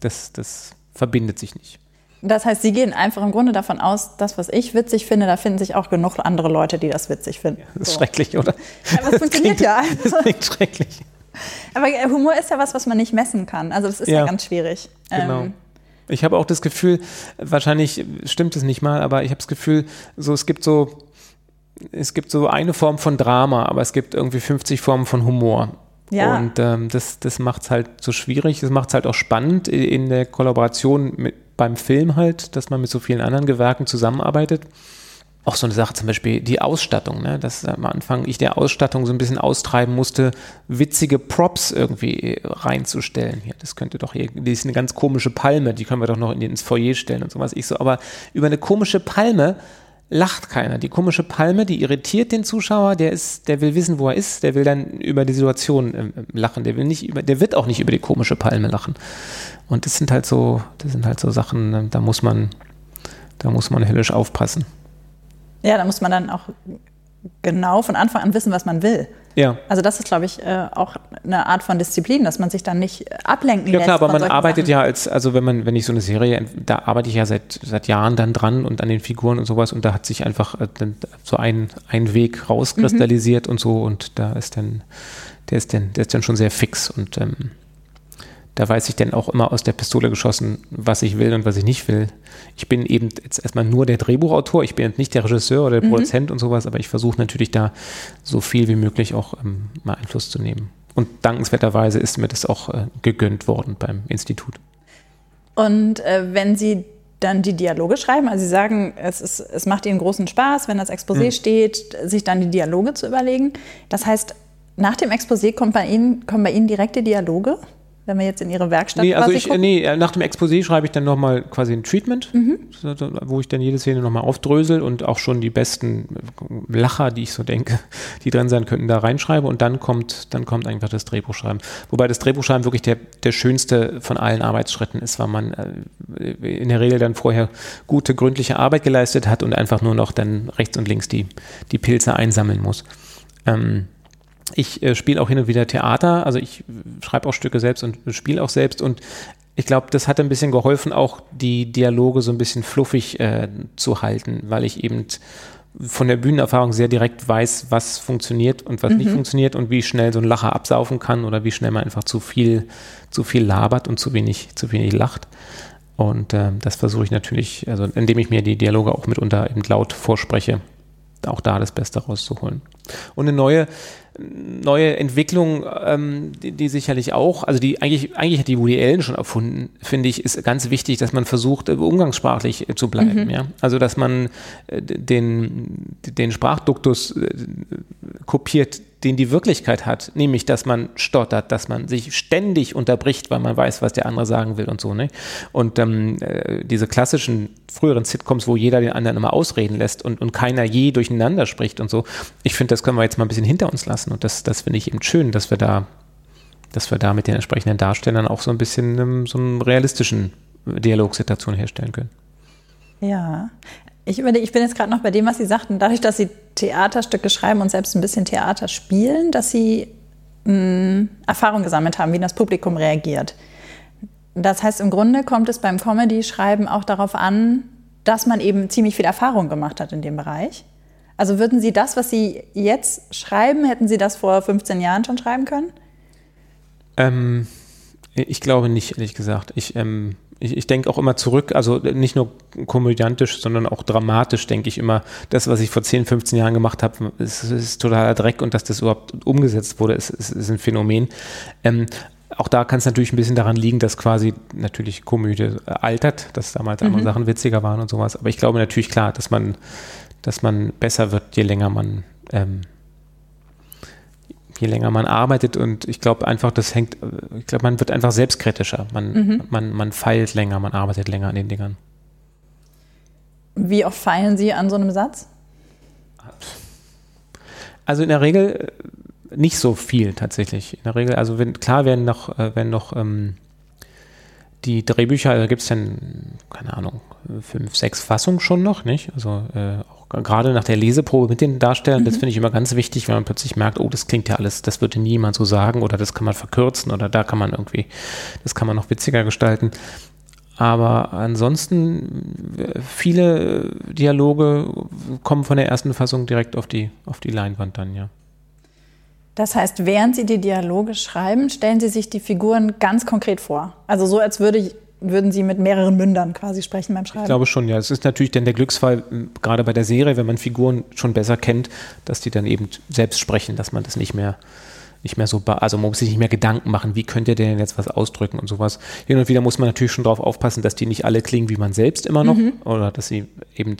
Das, das verbindet sich nicht. Das heißt, Sie gehen einfach im Grunde davon aus, das, was ich witzig finde, da finden sich auch genug andere Leute, die das witzig finden. Das ist so. schrecklich, oder? Ja, aber es funktioniert klingt, ja. Das klingt schrecklich. Aber Humor ist ja was, was man nicht messen kann. Also das ist ja, ja ganz schwierig. Genau. Ähm, ich habe auch das Gefühl, wahrscheinlich stimmt es nicht mal, aber ich habe das Gefühl, so es gibt so es gibt so eine Form von Drama, aber es gibt irgendwie 50 Formen von Humor. Ja. Und ähm, das, das macht es halt so schwierig, das macht es halt auch spannend in der Kollaboration mit, beim Film halt, dass man mit so vielen anderen Gewerken zusammenarbeitet. Auch so eine Sache zum Beispiel die Ausstattung, ne? dass am Anfang ich der Ausstattung so ein bisschen austreiben musste, witzige Props irgendwie reinzustellen. Hier, das könnte doch hier, die ist eine ganz komische Palme, die können wir doch noch in, ins Foyer stellen und sowas. Ich so, aber über eine komische Palme lacht keiner. Die komische Palme, die irritiert den Zuschauer, der ist, der will wissen, wo er ist, der will dann über die Situation äh, lachen, der will nicht über, der wird auch nicht über die komische Palme lachen. Und das sind halt so, das sind halt so Sachen, äh, da muss man, da muss man höllisch aufpassen. Ja, da muss man dann auch genau von Anfang an wissen, was man will. Ja. Also das ist, glaube ich, äh, auch eine Art von Disziplin, dass man sich dann nicht ablenken lässt. Ja klar, aber man arbeitet Sachen. ja als, also wenn man, wenn ich so eine Serie, da arbeite ich ja seit, seit Jahren dann dran und an den Figuren und sowas und da hat sich einfach äh, so ein, ein Weg rauskristallisiert mhm. und so und da ist dann, der ist dann, der ist dann schon sehr fix und ähm, da weiß ich dann auch immer aus der Pistole geschossen, was ich will und was ich nicht will. Ich bin eben jetzt erstmal nur der Drehbuchautor, ich bin jetzt nicht der Regisseur oder der mhm. Produzent und sowas, aber ich versuche natürlich da so viel wie möglich auch ähm, mal Einfluss zu nehmen. Und dankenswerterweise ist mir das auch äh, gegönnt worden beim Institut. Und äh, wenn Sie dann die Dialoge schreiben, also Sie sagen, es, ist, es macht Ihnen großen Spaß, wenn das Exposé mhm. steht, sich dann die Dialoge zu überlegen. Das heißt, nach dem Exposé kommt bei Ihnen, kommen bei Ihnen direkte Dialoge? Wenn wir jetzt in Ihre Werkstatt nee, also ich, gucken? Nee, nach dem Exposé schreibe ich dann nochmal quasi ein Treatment, mhm. wo ich dann jede Szene nochmal aufdrösel und auch schon die besten Lacher, die ich so denke, die drin sein könnten, da reinschreibe und dann kommt, dann kommt einfach das Drehbuchschreiben. Wobei das Drehbuchschreiben wirklich der, der schönste von allen Arbeitsschritten ist, weil man äh, in der Regel dann vorher gute, gründliche Arbeit geleistet hat und einfach nur noch dann rechts und links die, die Pilze einsammeln muss. Ähm, ich äh, spiele auch hin und wieder Theater, also ich schreibe auch Stücke selbst und spiele auch selbst und ich glaube, das hat ein bisschen geholfen, auch die Dialoge so ein bisschen fluffig äh, zu halten, weil ich eben von der Bühnenerfahrung sehr direkt weiß, was funktioniert und was mhm. nicht funktioniert und wie schnell so ein Lacher absaufen kann oder wie schnell man einfach zu viel, zu viel labert und zu wenig, zu wenig lacht. Und äh, das versuche ich natürlich, also indem ich mir die Dialoge auch mitunter eben laut vorspreche, auch da das Beste rauszuholen. Und eine neue, neue Entwicklung, ähm, die, die, sicherlich auch, also die eigentlich, eigentlich hat die Woody Allen schon erfunden, finde ich, ist ganz wichtig, dass man versucht, äh, umgangssprachlich äh, zu bleiben. Mhm. Ja? Also dass man äh, den, den Sprachduktus kopiert, den die Wirklichkeit hat, nämlich dass man stottert, dass man sich ständig unterbricht, weil man weiß, was der andere sagen will und so. Ne? Und ähm, äh, diese klassischen früheren Sitcoms, wo jeder den anderen immer ausreden lässt und, und keiner je durcheinander spricht und so, ich finde, das können wir jetzt mal ein bisschen hinter uns lassen und das, das finde ich eben schön, dass wir da dass wir da mit den entsprechenden Darstellern auch so ein bisschen ähm, so einen realistischen Dialogsituation herstellen können. Ja, ich überlege, ich bin jetzt gerade noch bei dem, was Sie sagten, dadurch, dass Sie Theaterstücke schreiben und selbst ein bisschen Theater spielen, dass Sie mh, hm, Erfahrung gesammelt haben, wie das Publikum reagiert. Das heißt, im Grunde kommt es beim Comedy-Schreiben auch darauf an, dass man eben ziemlich viel Erfahrung gemacht hat in dem Bereich. Also würden Sie das, was Sie jetzt schreiben, hätten Sie das vor 15 Jahren schon schreiben können? Ähm, ich glaube nicht, ehrlich gesagt. Ich, ähm, ich, ich denke auch immer zurück, also nicht nur komödiantisch, sondern auch dramatisch denke ich immer, das, was ich vor 10, 15 Jahren gemacht habe, ist, ist totaler Dreck und dass das überhaupt umgesetzt wurde, ist, ist, ist ein Phänomen. Ähm, auch da kann es natürlich ein bisschen daran liegen, dass quasi natürlich Komödie altert, dass damals mhm. andere Sachen witziger waren und sowas. Aber ich glaube natürlich klar, dass man, dass man besser wird, je länger man ähm, je länger man arbeitet und ich glaube einfach, das hängt, ich glaube, man wird einfach selbstkritischer. Man, mhm. man, man feilt länger, man arbeitet länger an den Dingern. Wie oft feilen Sie an so einem Satz? Also in der Regel äh, nicht so viel tatsächlich. In der Regel, also wenn, klar werden noch, äh, wenn noch ähm, die Drehbücher, da gibt es dann, keine Ahnung, fünf, sechs Fassungen schon noch, nicht? Also äh, gerade nach der Leseprobe mit den Darstellern, mhm. das finde ich immer ganz wichtig, wenn man plötzlich merkt, oh, das klingt ja alles, das würde niemand so sagen oder das kann man verkürzen oder da kann man irgendwie, das kann man noch witziger gestalten. Aber ansonsten, viele Dialoge kommen von der ersten Fassung direkt auf die, auf die Leinwand dann, ja. Das heißt, während Sie die Dialoge schreiben, stellen Sie sich die Figuren ganz konkret vor. Also so, als würde, würden Sie mit mehreren Mündern quasi sprechen beim Schreiben. Ich glaube schon, ja. Es ist natürlich dann der Glücksfall, gerade bei der Serie, wenn man Figuren schon besser kennt, dass die dann eben selbst sprechen, dass man das nicht mehr nicht mehr so, also man muss sich nicht mehr Gedanken machen, wie könnte der denn jetzt was ausdrücken und sowas. Hin und wieder muss man natürlich schon darauf aufpassen, dass die nicht alle klingen wie man selbst immer noch mhm. oder dass sie eben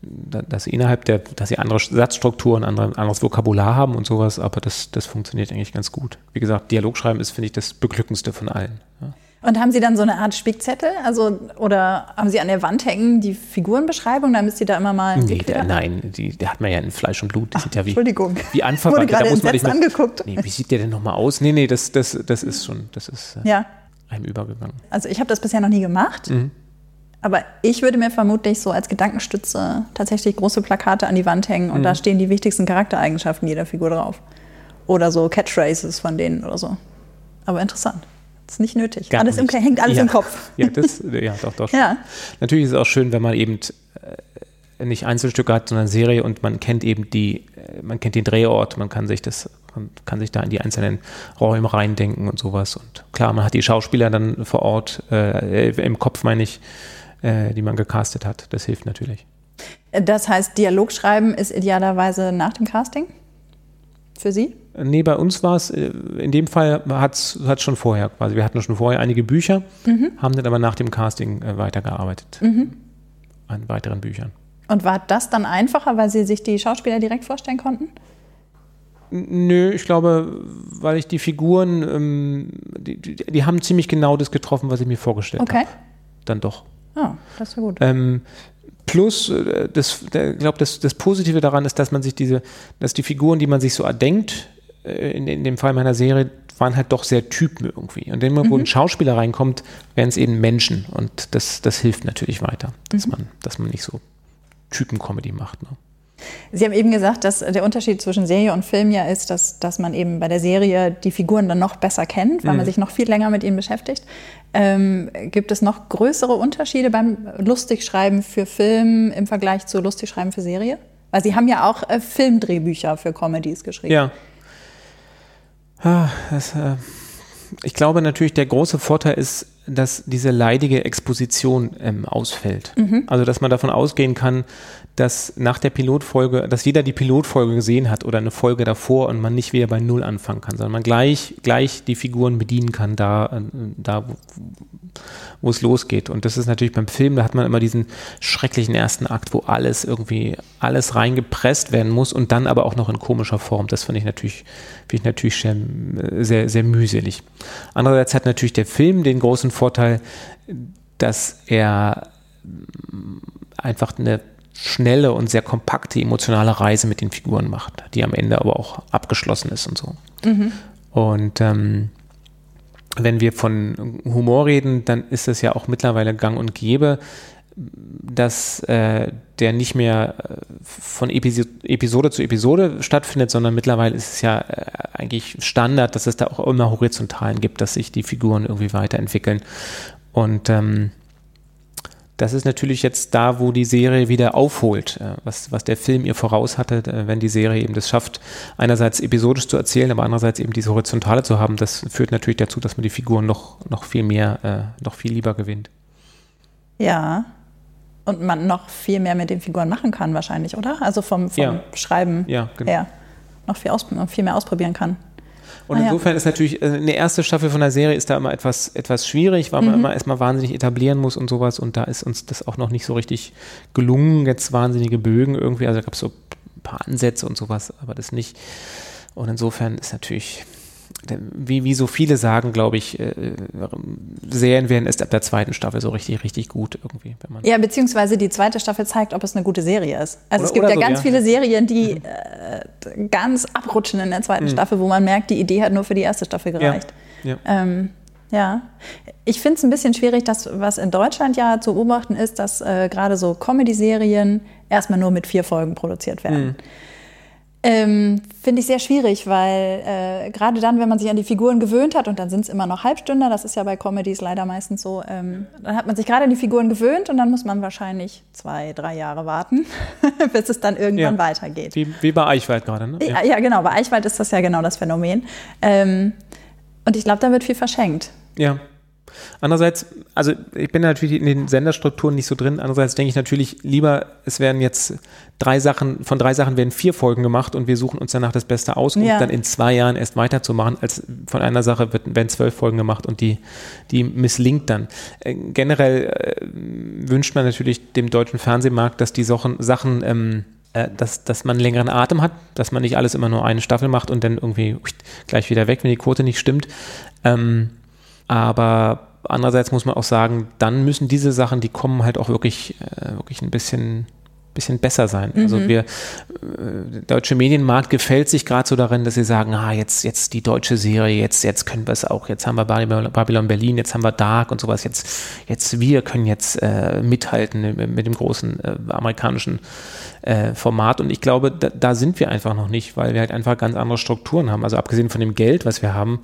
dass sie innerhalb der, dass sie andere Satzstrukturen, andere, anderes Vokabular haben und sowas, aber das, das funktioniert eigentlich ganz gut. Wie gesagt, Dialogschreiben ist, finde ich, das beglückendste von allen. Ja. Und haben Sie dann so eine Art Spickzettel? Also, oder haben Sie an der Wand hängen die Figurenbeschreibung, damit Sie da immer mal. Nee, der, nein, die, der hat man ja in Fleisch und Blut. Das Ach, sieht ja wie, Entschuldigung. wie anverwandt. Da muss man nicht angeguckt. Nee, wie sieht der denn nochmal aus? Nee, nee, das, das, das ist schon, das ist äh, ja. einem übergegangen. Also, ich habe das bisher noch nie gemacht. Mhm. Aber ich würde mir vermutlich so als Gedankenstütze tatsächlich große Plakate an die Wand hängen und mhm. da stehen die wichtigsten Charaktereigenschaften jeder Figur drauf. Oder so Catchphrases von denen oder so. Aber interessant. Das ist nicht nötig. Gar alles nicht. Im, hängt alles ja. im Kopf. Ja, das, ja doch, doch. Ja. Natürlich ist es auch schön, wenn man eben äh, nicht Einzelstücke hat, sondern Serie und man kennt eben die, äh, man kennt den Drehort, man kann sich das, man kann sich da in die einzelnen Räume reindenken und sowas. Und klar, man hat die Schauspieler dann vor Ort, äh, im Kopf meine ich, äh, die man gecastet hat. Das hilft natürlich. Das heißt, Dialogschreiben ist idealerweise nach dem Casting für Sie? Nee, bei uns war es, äh, in dem Fall hat es schon vorher quasi. Wir hatten schon vorher einige Bücher, mhm. haben dann aber nach dem Casting äh, weitergearbeitet mhm. an weiteren Büchern. Und war das dann einfacher, weil Sie sich die Schauspieler direkt vorstellen konnten? Nö, ich glaube, weil ich die Figuren, ähm, die, die, die, haben ziemlich genau das getroffen, was ich mir vorgestellt okay. habe. Dann doch. Ah, das war gut. Ähm, plus, äh, das, ich glaube, das, das Positive daran ist, dass man sich diese, dass die Figuren, die man sich so erdenkt, in, in dem Fall meiner Serie, waren halt doch sehr Typen irgendwie. Und wenn man, mhm. wo ein Schauspieler reinkommt, werden es eben Menschen. Und das, das hilft natürlich weiter, dass, mhm. man, dass man nicht so Typen-Comedy macht. Ne? Sie haben eben gesagt, dass der Unterschied zwischen Serie und Film ja ist, dass, dass man eben bei der Serie die Figuren dann noch besser kennt, weil mhm. man sich noch viel länger mit ihnen beschäftigt. Ähm, gibt es noch größere Unterschiede beim Lustigschreiben für Film im Vergleich zu Lustigschreiben für Serie? Weil Sie haben ja auch äh, Filmdrehbücher für Comedies geschrieben. Ja. Ah, das, äh, ich glaube natürlich, der große Vorteil ist, dass diese leidige Exposition ähm, ausfällt. Mhm. Also, dass man davon ausgehen kann, dass nach der Pilotfolge, dass jeder die Pilotfolge gesehen hat oder eine Folge davor und man nicht wieder bei Null anfangen kann, sondern man gleich, gleich die Figuren bedienen kann, da, äh, da wo es losgeht. Und das ist natürlich beim Film, da hat man immer diesen schrecklichen ersten Akt, wo alles irgendwie, alles reingepresst werden muss und dann aber auch noch in komischer Form. Das finde ich natürlich, finde ich natürlich sehr, sehr mühselig. Andererseits hat natürlich der Film den großen Vorteil, dass er einfach eine schnelle und sehr kompakte emotionale Reise mit den Figuren macht, die am Ende aber auch abgeschlossen ist und so. Mhm. Und ähm, wenn wir von Humor reden, dann ist es ja auch mittlerweile gang und gäbe, dass äh, der nicht mehr äh, von Episode zu Episode stattfindet, sondern mittlerweile ist es ja äh, eigentlich Standard, dass es da auch immer Horizontalen gibt, dass sich die Figuren irgendwie weiterentwickeln. Und ähm, das ist natürlich jetzt da, wo die Serie wieder aufholt, äh, was, was der Film ihr voraus hatte, äh, wenn die Serie eben das schafft, einerseits episodisch zu erzählen, aber andererseits eben diese Horizontale zu haben. Das führt natürlich dazu, dass man die Figuren noch, noch viel mehr, äh, noch viel lieber gewinnt. Ja. Und man noch viel mehr mit den Figuren machen kann, wahrscheinlich, oder? Also vom, vom ja. Schreiben ja, genau. her noch viel, viel mehr ausprobieren kann. Und ah, insofern ja. ist natürlich, äh, eine erste Staffel von der Serie ist da immer etwas, etwas schwierig, weil man mhm. immer erstmal wahnsinnig etablieren muss und sowas. Und da ist uns das auch noch nicht so richtig gelungen, jetzt wahnsinnige Bögen irgendwie. Also da gab es so ein paar Ansätze und sowas, aber das nicht. Und insofern ist natürlich, wie, wie so viele sagen, glaube ich, äh, Serien werden erst ab der zweiten Staffel so richtig, richtig gut irgendwie. ja, beziehungsweise die zweite Staffel zeigt, ob es eine gute Serie ist. Also oder, es gibt ja so, ganz ja. viele Serien, die mhm. äh, ganz abrutschen in der zweiten mhm. Staffel, wo man merkt, die Idee hat nur für die erste Staffel gereicht. Ja. ja. Ähm, ja, ich finde es ein bisschen schwierig, dass was in Deutschland ja zu beobachten ist, dass äh, gerade so Comedy-Serien erstmal nur mit vier Folgen produziert werden. Mhm Ähm, Finde ich sehr schwierig, weil äh, gerade dann, wenn man sich an die Figuren gewöhnt hat, und dann sind es immer noch Halbstünder, das ist ja bei Comedies leider meistens so, ähm, dann hat man sich gerade an die Figuren gewöhnt und dann muss man wahrscheinlich zwei, drei Jahre warten, bis es dann irgendwann Ja. weitergeht. Wie, wie bei Eichwald gerade, ne? Ja, ja, genau, bei Eichwald ist das ja genau das Phänomen. Ähm, und ich glaube, da wird viel verschenkt. Ja. Andererseits, also ich bin natürlich in den Senderstrukturen nicht so drin. Andererseits denke ich natürlich lieber, es werden jetzt drei Sachen, von drei Sachen werden vier Folgen gemacht und wir suchen uns danach das Beste aus, um Ja. dann in zwei Jahren erst weiterzumachen, als von einer Sache wird, werden zwölf Folgen gemacht und die, die misslingt dann. Äh, generell äh, wünscht man natürlich dem deutschen Fernsehmarkt, dass die Sachen, Sachen ähm, äh, dass, dass man längeren Atem hat, dass man nicht alles immer nur eine Staffel macht und dann irgendwie gleich wieder weg, wenn die Quote nicht stimmt. Ähm, aber andererseits muss man auch sagen, dann müssen diese Sachen, die kommen, halt auch wirklich, äh, wirklich ein bisschen, bisschen besser sein. Also wir, äh, der deutsche Medienmarkt gefällt sich gerade so darin, dass sie sagen, ah, jetzt, jetzt die deutsche Serie, jetzt, jetzt können wir es auch, jetzt haben wir Babylon, Babylon Berlin, jetzt haben wir Dark und sowas, jetzt, jetzt wir können jetzt äh, mithalten mit, mit dem großen äh, amerikanischen äh, Format. Und ich glaube, da, da sind wir einfach noch nicht, weil wir halt einfach ganz andere Strukturen haben. Also abgesehen von dem Geld, was wir haben,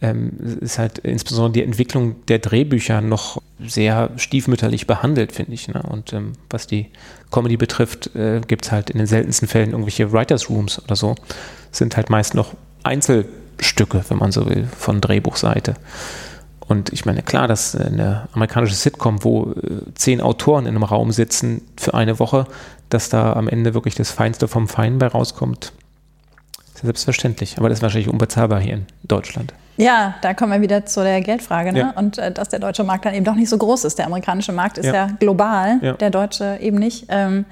ähm, ist halt insbesondere die Entwicklung der Drehbücher noch sehr stiefmütterlich behandelt, finde ich. Ne? Und ähm, was die Comedy betrifft, äh, gibt es halt in den seltensten Fällen irgendwelche Writers Rooms oder so. Sind halt meist noch Einzelstücke, wenn man so will, von Drehbuchseite. Und ich meine, klar, dass eine amerikanische Sitcom, wo äh, zehn Autoren in einem Raum sitzen für eine Woche, dass da am Ende wirklich das Feinste vom Feinen bei rauskommt, ist ja selbstverständlich. Aber das ist wahrscheinlich unbezahlbar hier in Deutschland. Ja, da kommen wir wieder zu der Geldfrage. Ne? Ja. Und äh, dass der deutsche Markt dann eben doch nicht so groß ist. Der amerikanische Markt ist ja, Ja. global, Ja. der deutsche eben nicht. Ähm,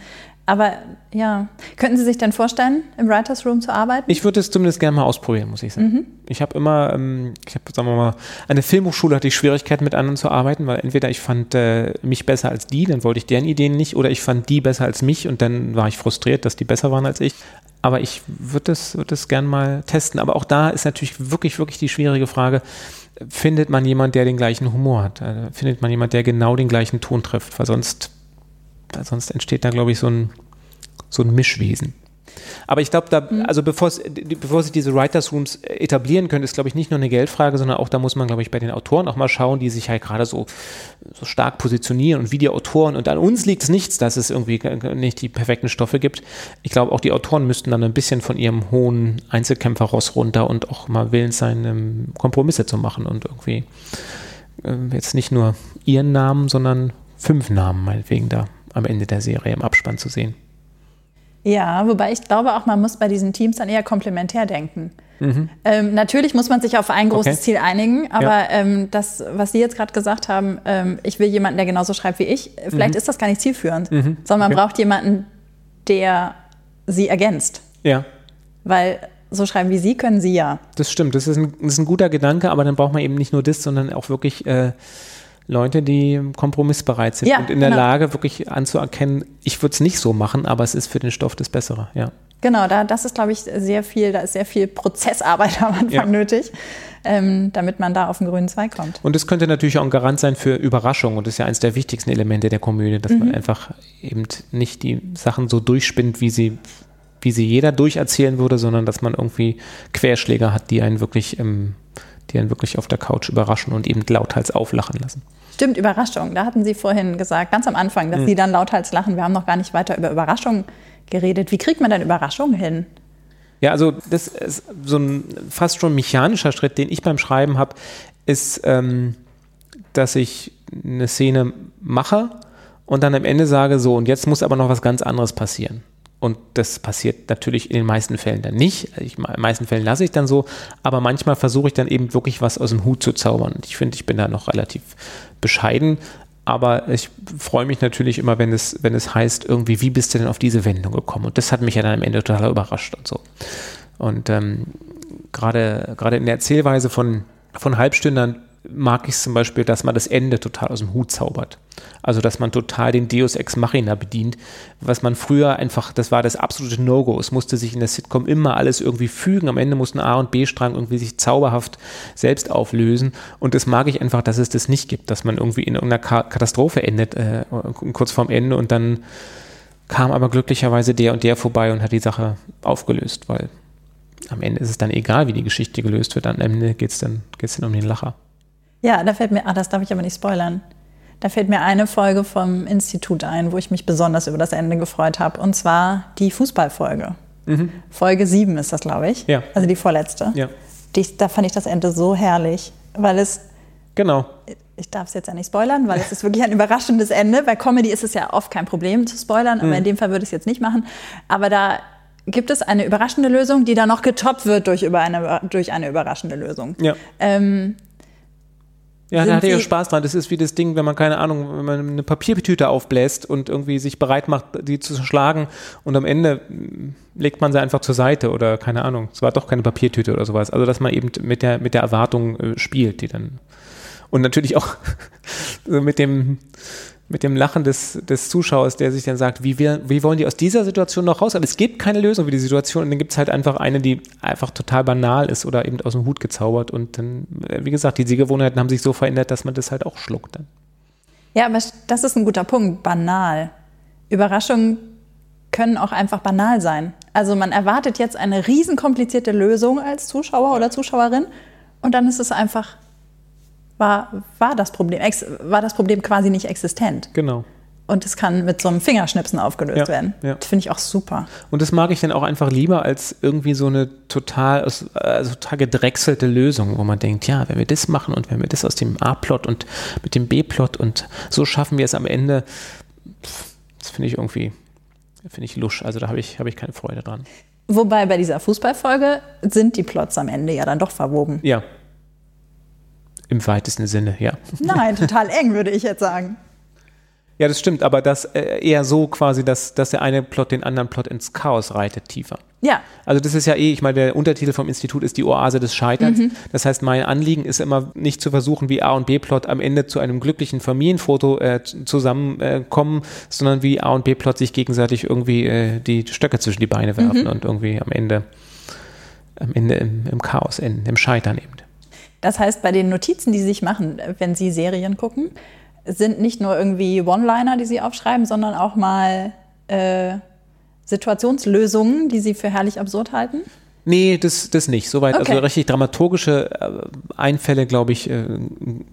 aber ja, könnten Sie sich denn vorstellen, im Writers Room zu arbeiten? Ich würde es zumindest gerne mal ausprobieren, muss ich sagen. Ich habe immer, ähm, ich habe, sagen wir mal, an der Filmhochschule hatte ich Schwierigkeiten mit anderen zu arbeiten, weil entweder ich fand äh, mich besser als die, dann wollte ich deren Ideen nicht, oder ich fand die besser als mich und dann war ich frustriert, dass die besser waren als ich. Aber ich würde das, würde das gern mal testen. Aber auch da ist natürlich wirklich, wirklich die schwierige Frage, findet man jemand, der den gleichen Humor hat? Äh, findet man jemand, der genau den gleichen Ton trifft? Weil sonst, sonst entsteht da, glaube ich, so ein, so ein Mischwesen. Aber ich glaube, da, also bevor, sich diese Writers Rooms etablieren können, ist, glaube ich, nicht nur eine Geldfrage, sondern auch da muss man, glaube ich, bei den Autoren auch mal schauen, die sich halt gerade so, so stark positionieren und wie die Autoren, und an uns liegt es nichts, dass es irgendwie nicht die perfekten Stoffe gibt. Ich glaube, auch die Autoren müssten dann ein bisschen von ihrem hohen Einzelkämpferross runter und auch mal willens sein, ähm, Kompromisse zu machen und irgendwie ähm, jetzt nicht nur ihren Namen, sondern fünf Namen meinetwegen da am Ende der Serie im Abspann zu sehen. Ja, wobei ich glaube auch, man muss bei diesen Teams dann eher komplementär denken. Ähm, natürlich muss man sich auf ein großes Mhm. Okay. Ziel einigen, aber Ja. ähm, das, was Sie jetzt gerade gesagt haben, ähm, ich will jemanden, der genauso schreibt wie ich, vielleicht ist das gar nicht zielführend, sondern man Mhm. Okay. braucht jemanden, der Sie ergänzt. Ja, Weil so schreiben wie Sie können Sie ja. das stimmt. Das ist, ein, das ist ein guter Gedanke, aber dann braucht man eben nicht nur das, sondern auch wirklich äh, Leute, die kompromissbereit sind Ja, und in der genau. Lage, wirklich anzuerkennen, ich würde es nicht so machen, aber es ist für den Stoff das Bessere. Ja. Genau, da, das ist, glaube ich, sehr viel, da ist sehr viel Prozessarbeit am Anfang Ja. nötig, ähm, damit man da auf den grünen Zweig kommt. Und es könnte natürlich auch ein Garant sein für Überraschung und das ist ja eines der wichtigsten Elemente der Komödie, dass man einfach eben nicht die Sachen so durchspinnt, wie sie, wie sie jeder durcherzählen würde, sondern dass man irgendwie Querschläger hat, die einen wirklich, ähm, die einen wirklich auf der Couch überraschen und eben lauthals auflachen lassen. Stimmt, Überraschung. Da hatten Sie vorhin gesagt, ganz am Anfang, dass Sie dann lauthals lachen. Wir haben noch gar nicht weiter über Überraschung geredet. Wie kriegt man denn Überraschung hin? Ja, also das ist so ein fast schon mechanischer Schritt, den ich beim Schreiben habe, ist, ähm, dass ich eine Szene mache und dann am Ende sage, so, und jetzt muss aber noch was ganz anderes passieren. Und das passiert natürlich in den meisten Fällen dann nicht. Ich, in den meisten Fällen lasse ich dann so, aber manchmal versuche ich dann eben wirklich was aus dem Hut zu zaubern. Ich finde, ich bin da noch relativ bescheiden. Aber ich freue mich natürlich immer, wenn es, wenn es heißt, irgendwie, wie bist du denn auf diese Wendung gekommen? Und das hat mich ja dann am Ende total überrascht und so. Und ähm, gerade gerade in der Erzählweise von, von Halbstündern mag ich zum Beispiel, dass man das Ende total aus dem Hut zaubert. Also, dass man total den Deus Ex Machina bedient, was man früher einfach, das war das absolute No-Go. Es musste sich in der Sitcom immer alles irgendwie fügen. Am Ende mussten A- und B-Strang irgendwie sich zauberhaft selbst auflösen. Und das mag ich einfach, dass es das nicht gibt, dass man irgendwie in irgendeiner Ka Katastrophe endet, äh, kurz vorm Ende und dann kam aber glücklicherweise der und der vorbei und hat die Sache aufgelöst, weil am Ende ist es dann egal, wie die Geschichte gelöst wird. Am Ende geht es dann, geht's dann um den Lacher. Ja, da fällt mir, ah, das darf ich aber nicht spoilern. Da fällt mir eine Folge vom Institut ein, wo ich mich besonders über das Ende gefreut habe. Und zwar die Fußballfolge. Mhm. Folge 7 ist das, glaube ich. Ja. Also die vorletzte. Ja. Die, da fand ich das Ende so herrlich, weil es. Genau. Ich darf es jetzt ja nicht spoilern, weil es ist wirklich ein überraschendes Ende. Bei Comedy ist es ja oft kein Problem zu spoilern, aber Mhm. in dem Fall würde ich es jetzt nicht machen. Aber da gibt es eine überraschende Lösung, die dann noch getoppt wird durch, über eine, durch eine überraschende Lösung. Ja. Ähm, Ja, da hatte ich auch Spaß dran. Das ist wie das Ding, wenn man, keine Ahnung, wenn man eine Papiertüte aufbläst und irgendwie sich bereit macht, die zu schlagen und am Ende legt man sie einfach zur Seite oder keine Ahnung. Es war doch keine Papiertüte oder sowas. Also, dass man eben mit der, mit der Erwartung äh, spielt, die dann. Und natürlich auch mit dem, mit dem Lachen des, des Zuschauers, der sich dann sagt, wie, wir, wie wollen die aus dieser Situation noch raus? Aber es gibt keine Lösung für die Situation und dann gibt es halt einfach eine, die einfach total banal ist oder eben aus dem Hut gezaubert und dann, äh, wie gesagt, die Sehgewohnheiten haben sich so verändert, dass man das halt auch schluckt dann. Ja, aber das ist ein guter Punkt. Banal. Überraschungen können auch einfach banal sein. Also man erwartet jetzt eine riesenkomplizierte Lösung als Zuschauer oder Zuschauerin und dann ist es einfach, war, war, das, Problem, war das Problem quasi nicht existent. Genau. Und es kann mit so einem Fingerschnipsen aufgelöst Ja, werden. ja. Das finde ich auch super. Und das mag ich dann auch einfach lieber als irgendwie so eine total, also total gedrechselte Lösung, wo man denkt, ja, wenn wir das machen und wenn wir das aus dem A-Plot und mit dem B-Plot und so schaffen wir es am Ende, das finde ich irgendwie, finde ich lusch. Also da habe ich, habe ich keine Freude dran. Wobei bei dieser Fußballfolge sind die Plots am Ende ja dann doch verwoben. Ja. Im weitesten Sinne, ja. Nein, total eng, würde ich jetzt sagen. Ja, das stimmt, aber das äh, eher so quasi, dass, dass der eine Plot den anderen Plot ins Chaos reitet, tiefer. Ja, Also das ist ja eh, ich meine, der Untertitel vom Institut ist die Oase des Scheiterns. Mhm. Das heißt, mein Anliegen ist immer nicht zu versuchen, wie A und B-Plot am Ende zu einem glücklichen Familienfoto äh, zusammenkommen, äh, sondern wie A und B-Plot sich gegenseitig irgendwie äh, die Stöcke zwischen die Beine werfen Mhm. und irgendwie am Ende, am Ende im, im Chaos enden, im Scheitern eben. Das heißt, bei den Notizen, die Sie sich machen, wenn Sie Serien gucken, sind nicht nur irgendwie One-Liner, die Sie aufschreiben, sondern auch mal äh, Situationslösungen, die Sie für herrlich absurd halten? Nee, das, das nicht. Soweit. Okay. Also richtig dramaturgische äh, Einfälle, glaube ich, äh,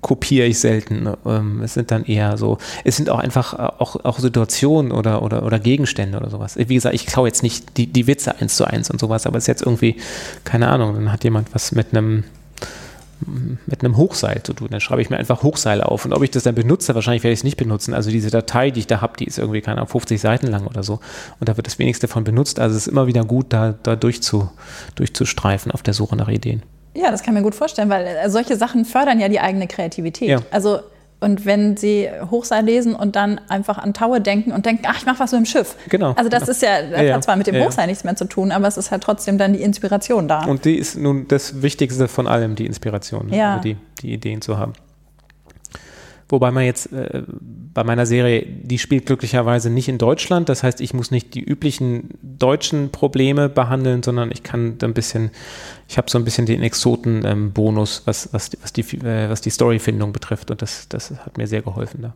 kopiere ich selten. Ähm, es sind dann eher so, es sind auch einfach äh, auch, auch Situationen oder, oder, oder Gegenstände oder sowas. Wie gesagt, ich klaue jetzt nicht die, die Witze eins zu eins und sowas, aber es ist jetzt irgendwie, keine Ahnung, dann hat jemand was mit einem mit einem Hochseil zu tun. Dann schreibe ich mir einfach Hochseil auf. Und ob ich das dann benutze, wahrscheinlich werde ich es nicht benutzen. Also diese Datei, die ich da habe, die ist irgendwie, keine Ahnung, 50 Seiten lang oder so. Und da wird das wenigste davon benutzt. Also es ist immer wieder gut, da, da durchzu, durchzustreifen auf der Suche nach Ideen. Ja, das kann ich mir gut vorstellen, weil äh, solche Sachen fördern ja die eigene Kreativität. Ja. Also und wenn Sie Hochseil lesen und dann einfach an Taue denken und denken, ach, ich mache was mit dem Schiff. Genau, Also das genau. ist ja, das Ja, ja. hat zwar mit dem Ja, ja. Hochseil nichts mehr zu tun, aber es ist halt trotzdem dann die Inspiration da. Und die ist nun das Wichtigste von allem, die Inspiration, ne? Ja. also die, die Ideen zu haben. Wobei man jetzt äh, bei meiner Serie, die spielt glücklicherweise nicht in Deutschland. Das heißt, ich muss nicht die üblichen deutschen Probleme behandeln, sondern ich kann da ein bisschen, ich habe so ein bisschen den Exoten-Bonus, was, was, die- was, die, äh, was die Storyfindung betrifft. Und das, das hat mir sehr geholfen da.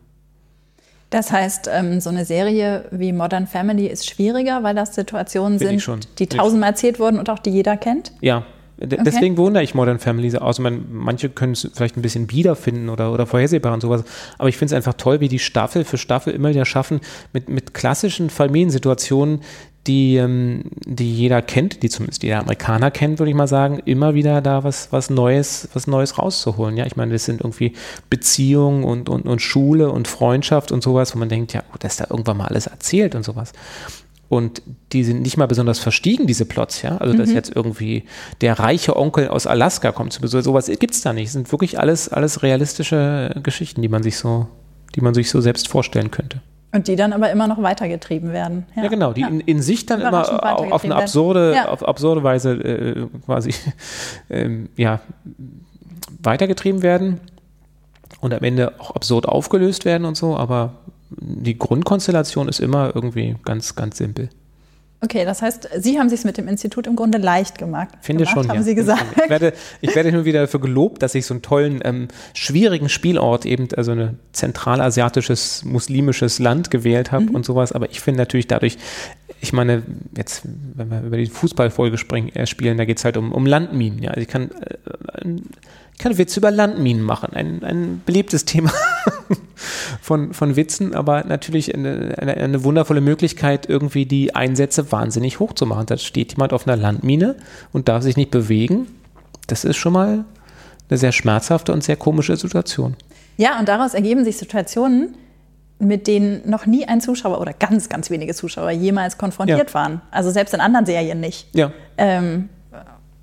Das heißt, ähm, so eine Serie wie Modern Family ist schwieriger, weil das Situationen Finde ich sind, die tausendmal erzählt wurden und auch die jeder kennt. Ja, d- deswegen wundere ich Modern Family so aus. Meine, manche können es vielleicht ein bisschen bieder finden oder, oder vorhersehbar und sowas. Aber ich finde es einfach toll, wie die Staffel für Staffel immer wieder schaffen, mit, mit klassischen Familiensituationen, die, ähm, die jeder kennt, die zumindest jeder Amerikaner kennt, würde ich mal sagen, immer wieder da was, was Neues, was Neues rauszuholen. Ja, ich meine, das sind irgendwie Beziehungen und, und, und Schule und Freundschaft und sowas, wo man denkt, ja, gut, das ist da irgendwann mal alles erzählt und sowas. Und die sind nicht mal besonders verstiegen, diese Plots, ja. Also, dass jetzt irgendwie der reiche Onkel aus Alaska kommt zu Besuch, sowas gibt es da nicht. Es sind wirklich alles, alles realistische Geschichten, die man sich so, die man sich so selbst vorstellen könnte. Und die dann aber immer noch weitergetrieben werden. Ja, genau, die In, in sich dann immer auf, eine absurde. Ja. auf absurde Weise äh, quasi ähm, ja, weitergetrieben werden und am Ende auch absurd aufgelöst werden und so, aber die Grundkonstellation ist immer irgendwie ganz, ganz simpel. Okay, das heißt, Sie haben sich mit dem Institut im Grunde leicht gemacht. Finde gemacht, schon, haben ja. Sie gesagt. Ich werde, ich werde nur wieder dafür gelobt, dass ich so einen tollen, ähm, schwierigen Spielort eben, also ein zentralasiatisches, muslimisches Land gewählt habe Mhm. und sowas. Aber ich finde natürlich dadurch, ich meine, jetzt, wenn wir über die Fußballfolge springen, äh, spielen, da geht es halt um, um Landminen. Ja, also ich kann, äh, kann Witze über Landminen machen. Ein, ein beliebtes Thema von, von Witzen, aber natürlich eine, eine, eine wundervolle Möglichkeit, irgendwie die Einsätze wahnsinnig hoch zu machen. Da steht jemand auf einer Landmine und darf sich nicht bewegen. Das ist schon mal eine sehr schmerzhafte und sehr komische Situation. Ja, und daraus ergeben sich Situationen, mit denen noch nie ein Zuschauer oder ganz, ganz wenige Zuschauer jemals konfrontiert Ja. waren. Also selbst in anderen Serien nicht. Ja. Ähm,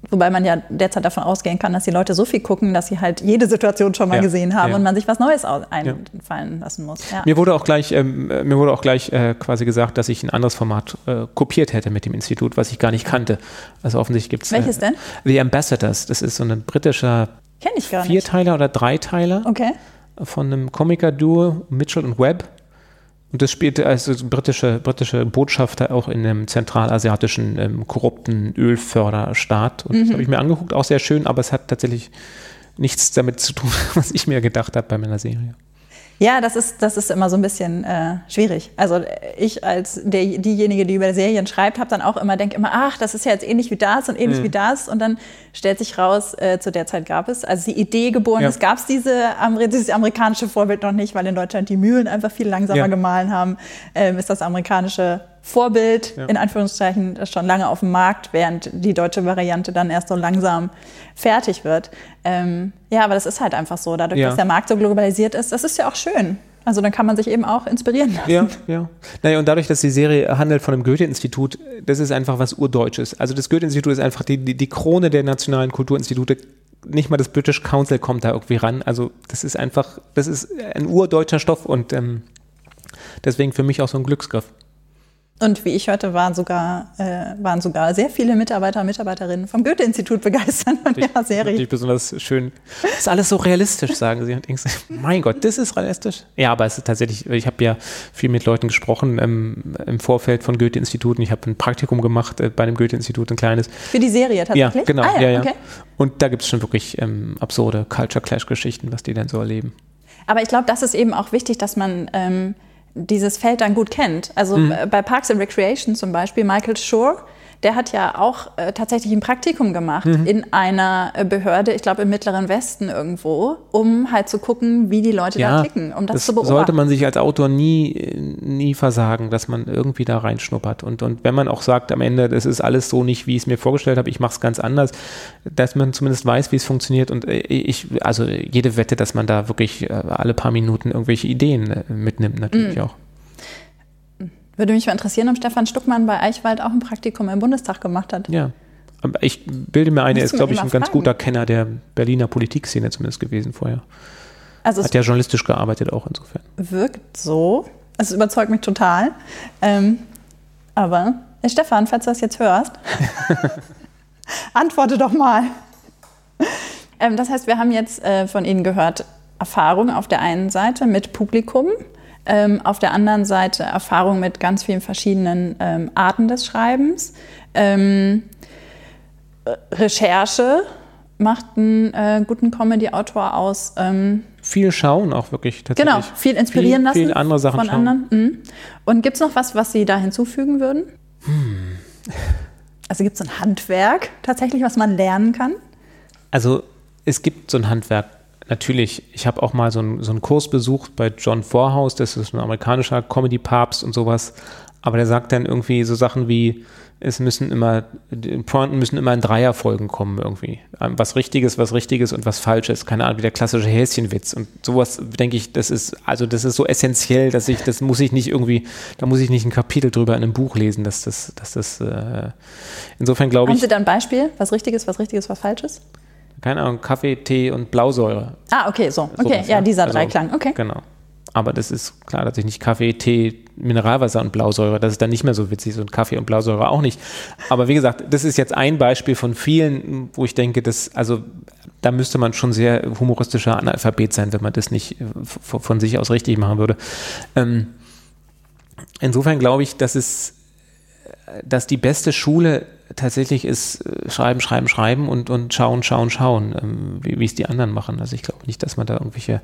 wobei man ja derzeit davon ausgehen kann, dass die Leute so viel gucken, dass sie halt jede Situation schon mal Ja, gesehen haben ja. und man sich was Neues einfallen lassen muss. Ja. Mir wurde auch gleich, ähm, äh, mir wurde auch gleich äh, quasi gesagt, dass ich ein anderes Format äh, kopiert hätte mit dem Institut, was ich gar nicht kannte. Also offensichtlich gibt es. Welches äh, denn? The Ambassadors. Das ist so ein britischer ich gar nicht. Vierteiler oder Dreiteiler. Okay. von einem Komiker-Duo Mitchell und Webb. Und das spielte also britische, britische Botschafter auch in einem zentralasiatischen ähm, korrupten Ölförderstaat. Und das habe ich mir angeguckt, auch sehr schön, aber es hat tatsächlich nichts damit zu tun, was ich mir gedacht habe bei meiner Serie. Ja, das ist, das ist immer so ein bisschen äh, schwierig. Also äh, ich als der, diejenige, die über Serien schreibt, habe dann auch immer, denke immer, ach, das ist ja jetzt ähnlich wie das und ähnlich wie das. Und dann stellt sich raus, äh, zu der Zeit gab es, als die Idee geboren Ja. ist, gab es diese, dieses amerikanische Vorbild noch nicht, weil in Deutschland die Mühlen einfach viel langsamer Ja. gemahlen haben, ähm, ist das amerikanische Vorbild Ja. in Anführungszeichen schon lange auf dem Markt, während die deutsche Variante dann erst so langsam fertig wird. Ähm, ja, aber das ist halt einfach so, dadurch, Ja. dass der Markt so globalisiert ist, das ist ja auch schön. Also dann kann man sich eben auch inspirieren lassen. Ja, ja. Naja, und dadurch, dass die Serie handelt von dem Goethe-Institut, das ist einfach was Urdeutsches. Also das Goethe-Institut ist einfach die, die, die Krone der nationalen Kulturinstitute. Nicht mal das British Council kommt da irgendwie ran. Also das ist einfach, das ist ein urdeutscher Stoff und ähm, deswegen für mich auch so ein Glücksgriff. Und wie ich hörte, waren sogar, äh, waren sogar sehr viele Mitarbeiter und Mitarbeiterinnen vom Goethe-Institut begeistert von der Serie. Natürlich besonders schön. Das ist alles so realistisch, sagen sie. Und denkst, mein Gott, das ist realistisch. Ja, aber es ist tatsächlich, ich habe ja viel mit Leuten gesprochen ähm, im Vorfeld von Goethe-Instituten. Ich habe ein Praktikum gemacht äh, bei dem Goethe-Institut, ein kleines. Für die Serie Ja, tatsächlich? genau. Ah, ja, ja. Okay. Und da gibt es schon wirklich ähm, absurde Culture Clash-Geschichten, was die dann so erleben. Aber ich glaube, das ist eben auch wichtig, dass man ähm, dieses Feld dann gut kennt. Also Mhm. bei Parks and Recreation zum Beispiel, Michael Schur, der hat ja auch äh, tatsächlich ein Praktikum gemacht Mhm. in einer äh, Behörde, ich glaube im Mittleren Westen irgendwo, um halt zu gucken, wie die Leute da ticken, um das, zu beobachten. sollte man sich als Autor nie, nie versagen, dass man irgendwie da reinschnuppert. Und, und wenn man auch sagt, am Ende, das ist alles so nicht, wie ich es mir vorgestellt habe, ich mache es ganz anders, dass man zumindest weiß, wie es funktioniert. Und äh, ich, also jede Wette, dass man da wirklich äh, alle paar Minuten irgendwelche Ideen mitnimmt, natürlich Mhm. auch. Würde mich mal interessieren, ob Stefan Stuckmann bei Eichwald auch ein Praktikum im Bundestag gemacht hat. Ja. Ich bilde mir ein, er ist, glaube ich, ein mal ganz fragen. guter Kenner der Berliner Politikszene zumindest gewesen vorher. Also Hat ja journalistisch gearbeitet auch insofern. wirkt so. Es überzeugt mich total. Ähm, aber, äh, Stefan, falls du das jetzt hörst, antworte doch mal. Ähm, das heißt, wir haben jetzt äh, von Ihnen gehört, Erfahrung auf der einen Seite mit Publikum, ähm, auf der anderen Seite Erfahrung mit ganz vielen verschiedenen ähm, Arten des Schreibens. Ähm, äh, Recherche macht einen äh, guten Comedy-Autor aus. Ähm, Viel schauen auch wirklich tatsächlich. Genau, viel inspirieren viel, lassen. Viel andere Sachen von schauen. anderen. Mhm. Und gibt es noch was, was Sie da hinzufügen würden? Hm. Also gibt es ein Handwerk tatsächlich, was man lernen kann? Also es gibt so ein Handwerk. Natürlich, ich habe auch mal so einen, so einen Kurs besucht bei John Vorhaus, das ist ein amerikanischer Comedy-Papst und sowas. Aber der sagt dann irgendwie so Sachen wie, es müssen immer, Pointen müssen immer in Dreierfolgen kommen irgendwie. Ähm, Was Richtiges, was Richtiges und was Falsches. Keine Ahnung, wie der klassische Häschenwitz. Und sowas, denke ich, das ist, also das ist so essentiell, dass ich, das muss ich nicht irgendwie, da muss ich nicht ein Kapitel drüber in einem Buch lesen, dass das, dass das, äh, insofern glaube Haben ich, Sie da ein Beispiel? Was Richtiges, was Richtiges, was Falsches? Keine Ahnung, Kaffee, Tee und Blausäure. Ah, okay, so. Okay, Sowas, ja, dieser Also, Dreiklang. Okay. Genau. Aber das ist klar, dass ich nicht Kaffee, Tee, Mineralwasser und Blausäure, das ist dann nicht mehr so witzig und Kaffee und Blausäure auch nicht. Aber wie gesagt, das ist jetzt ein Beispiel von vielen, wo ich denke, dass, also da müsste man schon sehr humoristischer Analphabet sein, wenn man das nicht äh, von sich aus richtig machen würde. Ähm, insofern glaube ich, dass es dass die beste Schule tatsächlich ist äh, schreiben, schreiben, schreiben und, und schauen, schauen, schauen, ähm, wie, wie es die anderen machen. Also ich glaube nicht, dass man da irgendwelche,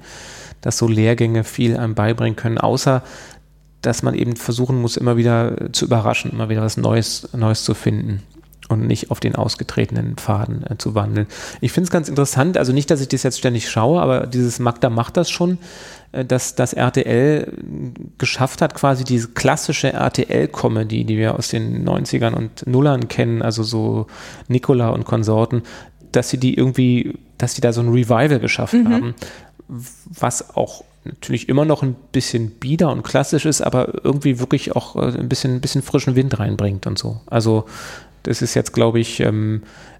dass so Lehrgänge viel einem beibringen können, außer dass man eben versuchen muss, immer wieder zu überraschen, immer wieder was Neues, Neues zu finden und nicht auf den ausgetretenen Pfaden äh, zu wandeln. Ich finde es ganz interessant, also nicht, dass ich das jetzt ständig schaue, aber dieses Magda macht das schon, äh, dass das RTL geschafft hat, quasi diese klassische RTL-Comedy, die wir aus den 90ern und Nullern kennen, also so Nicola und Konsorten, dass sie die irgendwie, dass sie da so ein Revival geschafft mhm. haben, was auch natürlich immer noch ein bisschen bieder und klassisch ist, aber irgendwie wirklich auch äh, ein bisschen, ein bisschen frischen Wind reinbringt und so. Also das ist jetzt, glaube ich, ähm, äh,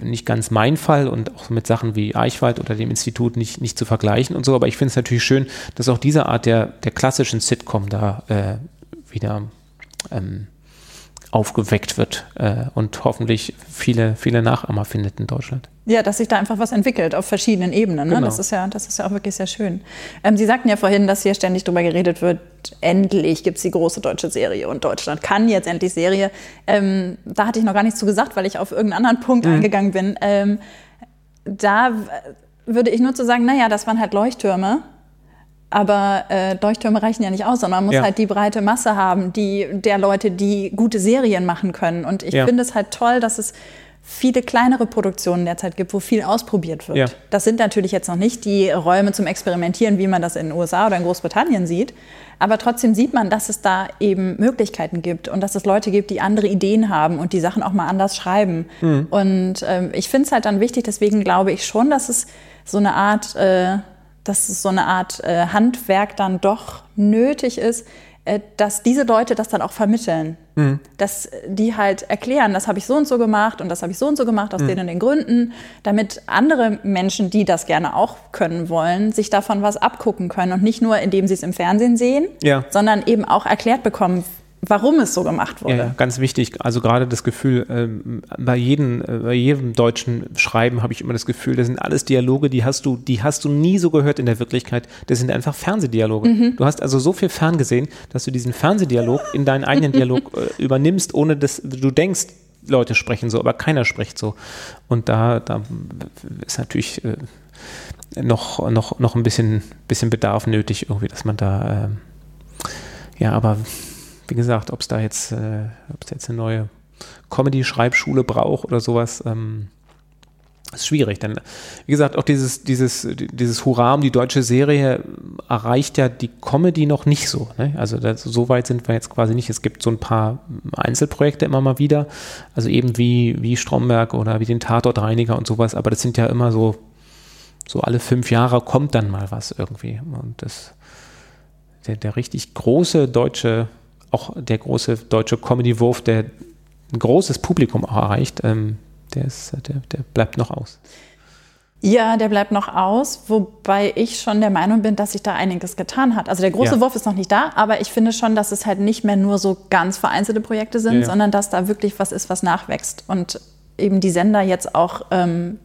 nicht ganz mein Fall und auch mit Sachen wie Eichwald oder dem Institut nicht, nicht zu vergleichen und so, aber ich finde es natürlich schön, dass auch diese Art der, der klassischen Sitcom da äh, wieder ähm, aufgeweckt wird äh, und hoffentlich viele, viele Nachahmer findet in Deutschland. Ja, dass sich da einfach was entwickelt auf verschiedenen Ebenen. Ne? Genau. Das, ist ja, das ist ja auch wirklich sehr schön. Ähm, Sie sagten ja vorhin, dass hier ständig darüber geredet wird, endlich gibt es die große deutsche Serie und Deutschland kann jetzt endlich Serie. Ähm, da hatte ich noch gar nichts zu gesagt, weil ich auf irgendeinen anderen Punkt mhm. eingegangen bin. Ähm, da würde ich nur zu sagen, naja, das waren halt Leuchttürme aber äh, Leuchttürme reichen ja nicht aus, sondern man muss ja. halt die breite Masse haben, die der Leute, die gute Serien machen können. Und ich ja. finde es halt toll, dass es viele kleinere Produktionen derzeit gibt, wo viel ausprobiert wird. Ja. Das sind natürlich jetzt noch nicht die Räume zum Experimentieren, wie man das in den USA oder in Großbritannien sieht. Aber trotzdem sieht man, dass es da eben Möglichkeiten gibt und dass es Leute gibt, die andere Ideen haben und die Sachen auch mal anders schreiben. Mhm. Und ähm, ich finde es halt dann wichtig, deswegen glaube ich schon, dass es so eine Art äh, dass es so eine Art äh, Handwerk dann doch nötig ist, äh, dass diese Leute das dann auch vermitteln. Mhm. Dass die halt erklären, das habe ich so und so gemacht und das habe ich so und so gemacht aus mhm. den und den Gründen, damit andere Menschen, die das gerne auch können wollen, sich davon was abgucken können und nicht nur, indem sie es im Fernsehen sehen, ja. sondern eben auch erklärt bekommen, warum es so gemacht wurde. Ja, ganz wichtig. Also gerade das Gefühl, ähm, bei, jedem, äh, bei jedem deutschen Schreiben habe ich immer das Gefühl, das sind alles Dialoge, die hast du, die hast du nie so gehört in der Wirklichkeit. Das sind einfach Fernsehdialoge. Mhm. Du hast also so viel ferngesehen, dass du diesen Fernsehdialog in deinen eigenen Dialog äh, übernimmst, ohne dass du denkst, Leute sprechen so, aber keiner spricht so. Und da, da ist natürlich äh, noch, noch, noch ein bisschen, bisschen Bedarf nötig, irgendwie, dass man da, äh, ja, aber wie gesagt, ob es da jetzt, äh, ob es jetzt eine neue Comedy-Schreibschule braucht oder sowas, ähm, ist schwierig. Denn, wie gesagt, auch dieses, dieses, dieses Hurra um die deutsche Serie erreicht ja die Comedy noch nicht so. Ne? Also das, so weit sind wir jetzt quasi nicht. Es gibt so ein paar Einzelprojekte immer mal wieder. Also eben wie, wie Stromberg oder wie den Tatortreiniger und sowas. Aber das sind ja immer so, so alle fünf Jahre kommt dann mal was irgendwie. Und das, der, der richtig große deutsche auch der große deutsche Comedy-Wurf, der ein großes Publikum auch erreicht, ähm, der, ist, der, der bleibt noch aus. Ja, der bleibt noch aus, wobei ich schon der Meinung bin, dass sich da einiges getan hat. Also der große ja. Wurf ist noch nicht da, aber ich finde schon, dass es halt nicht mehr nur so ganz vereinzelte Projekte sind, ja, ja. sondern dass da wirklich was ist, was nachwächst. Und eben die Sender jetzt auch ähm,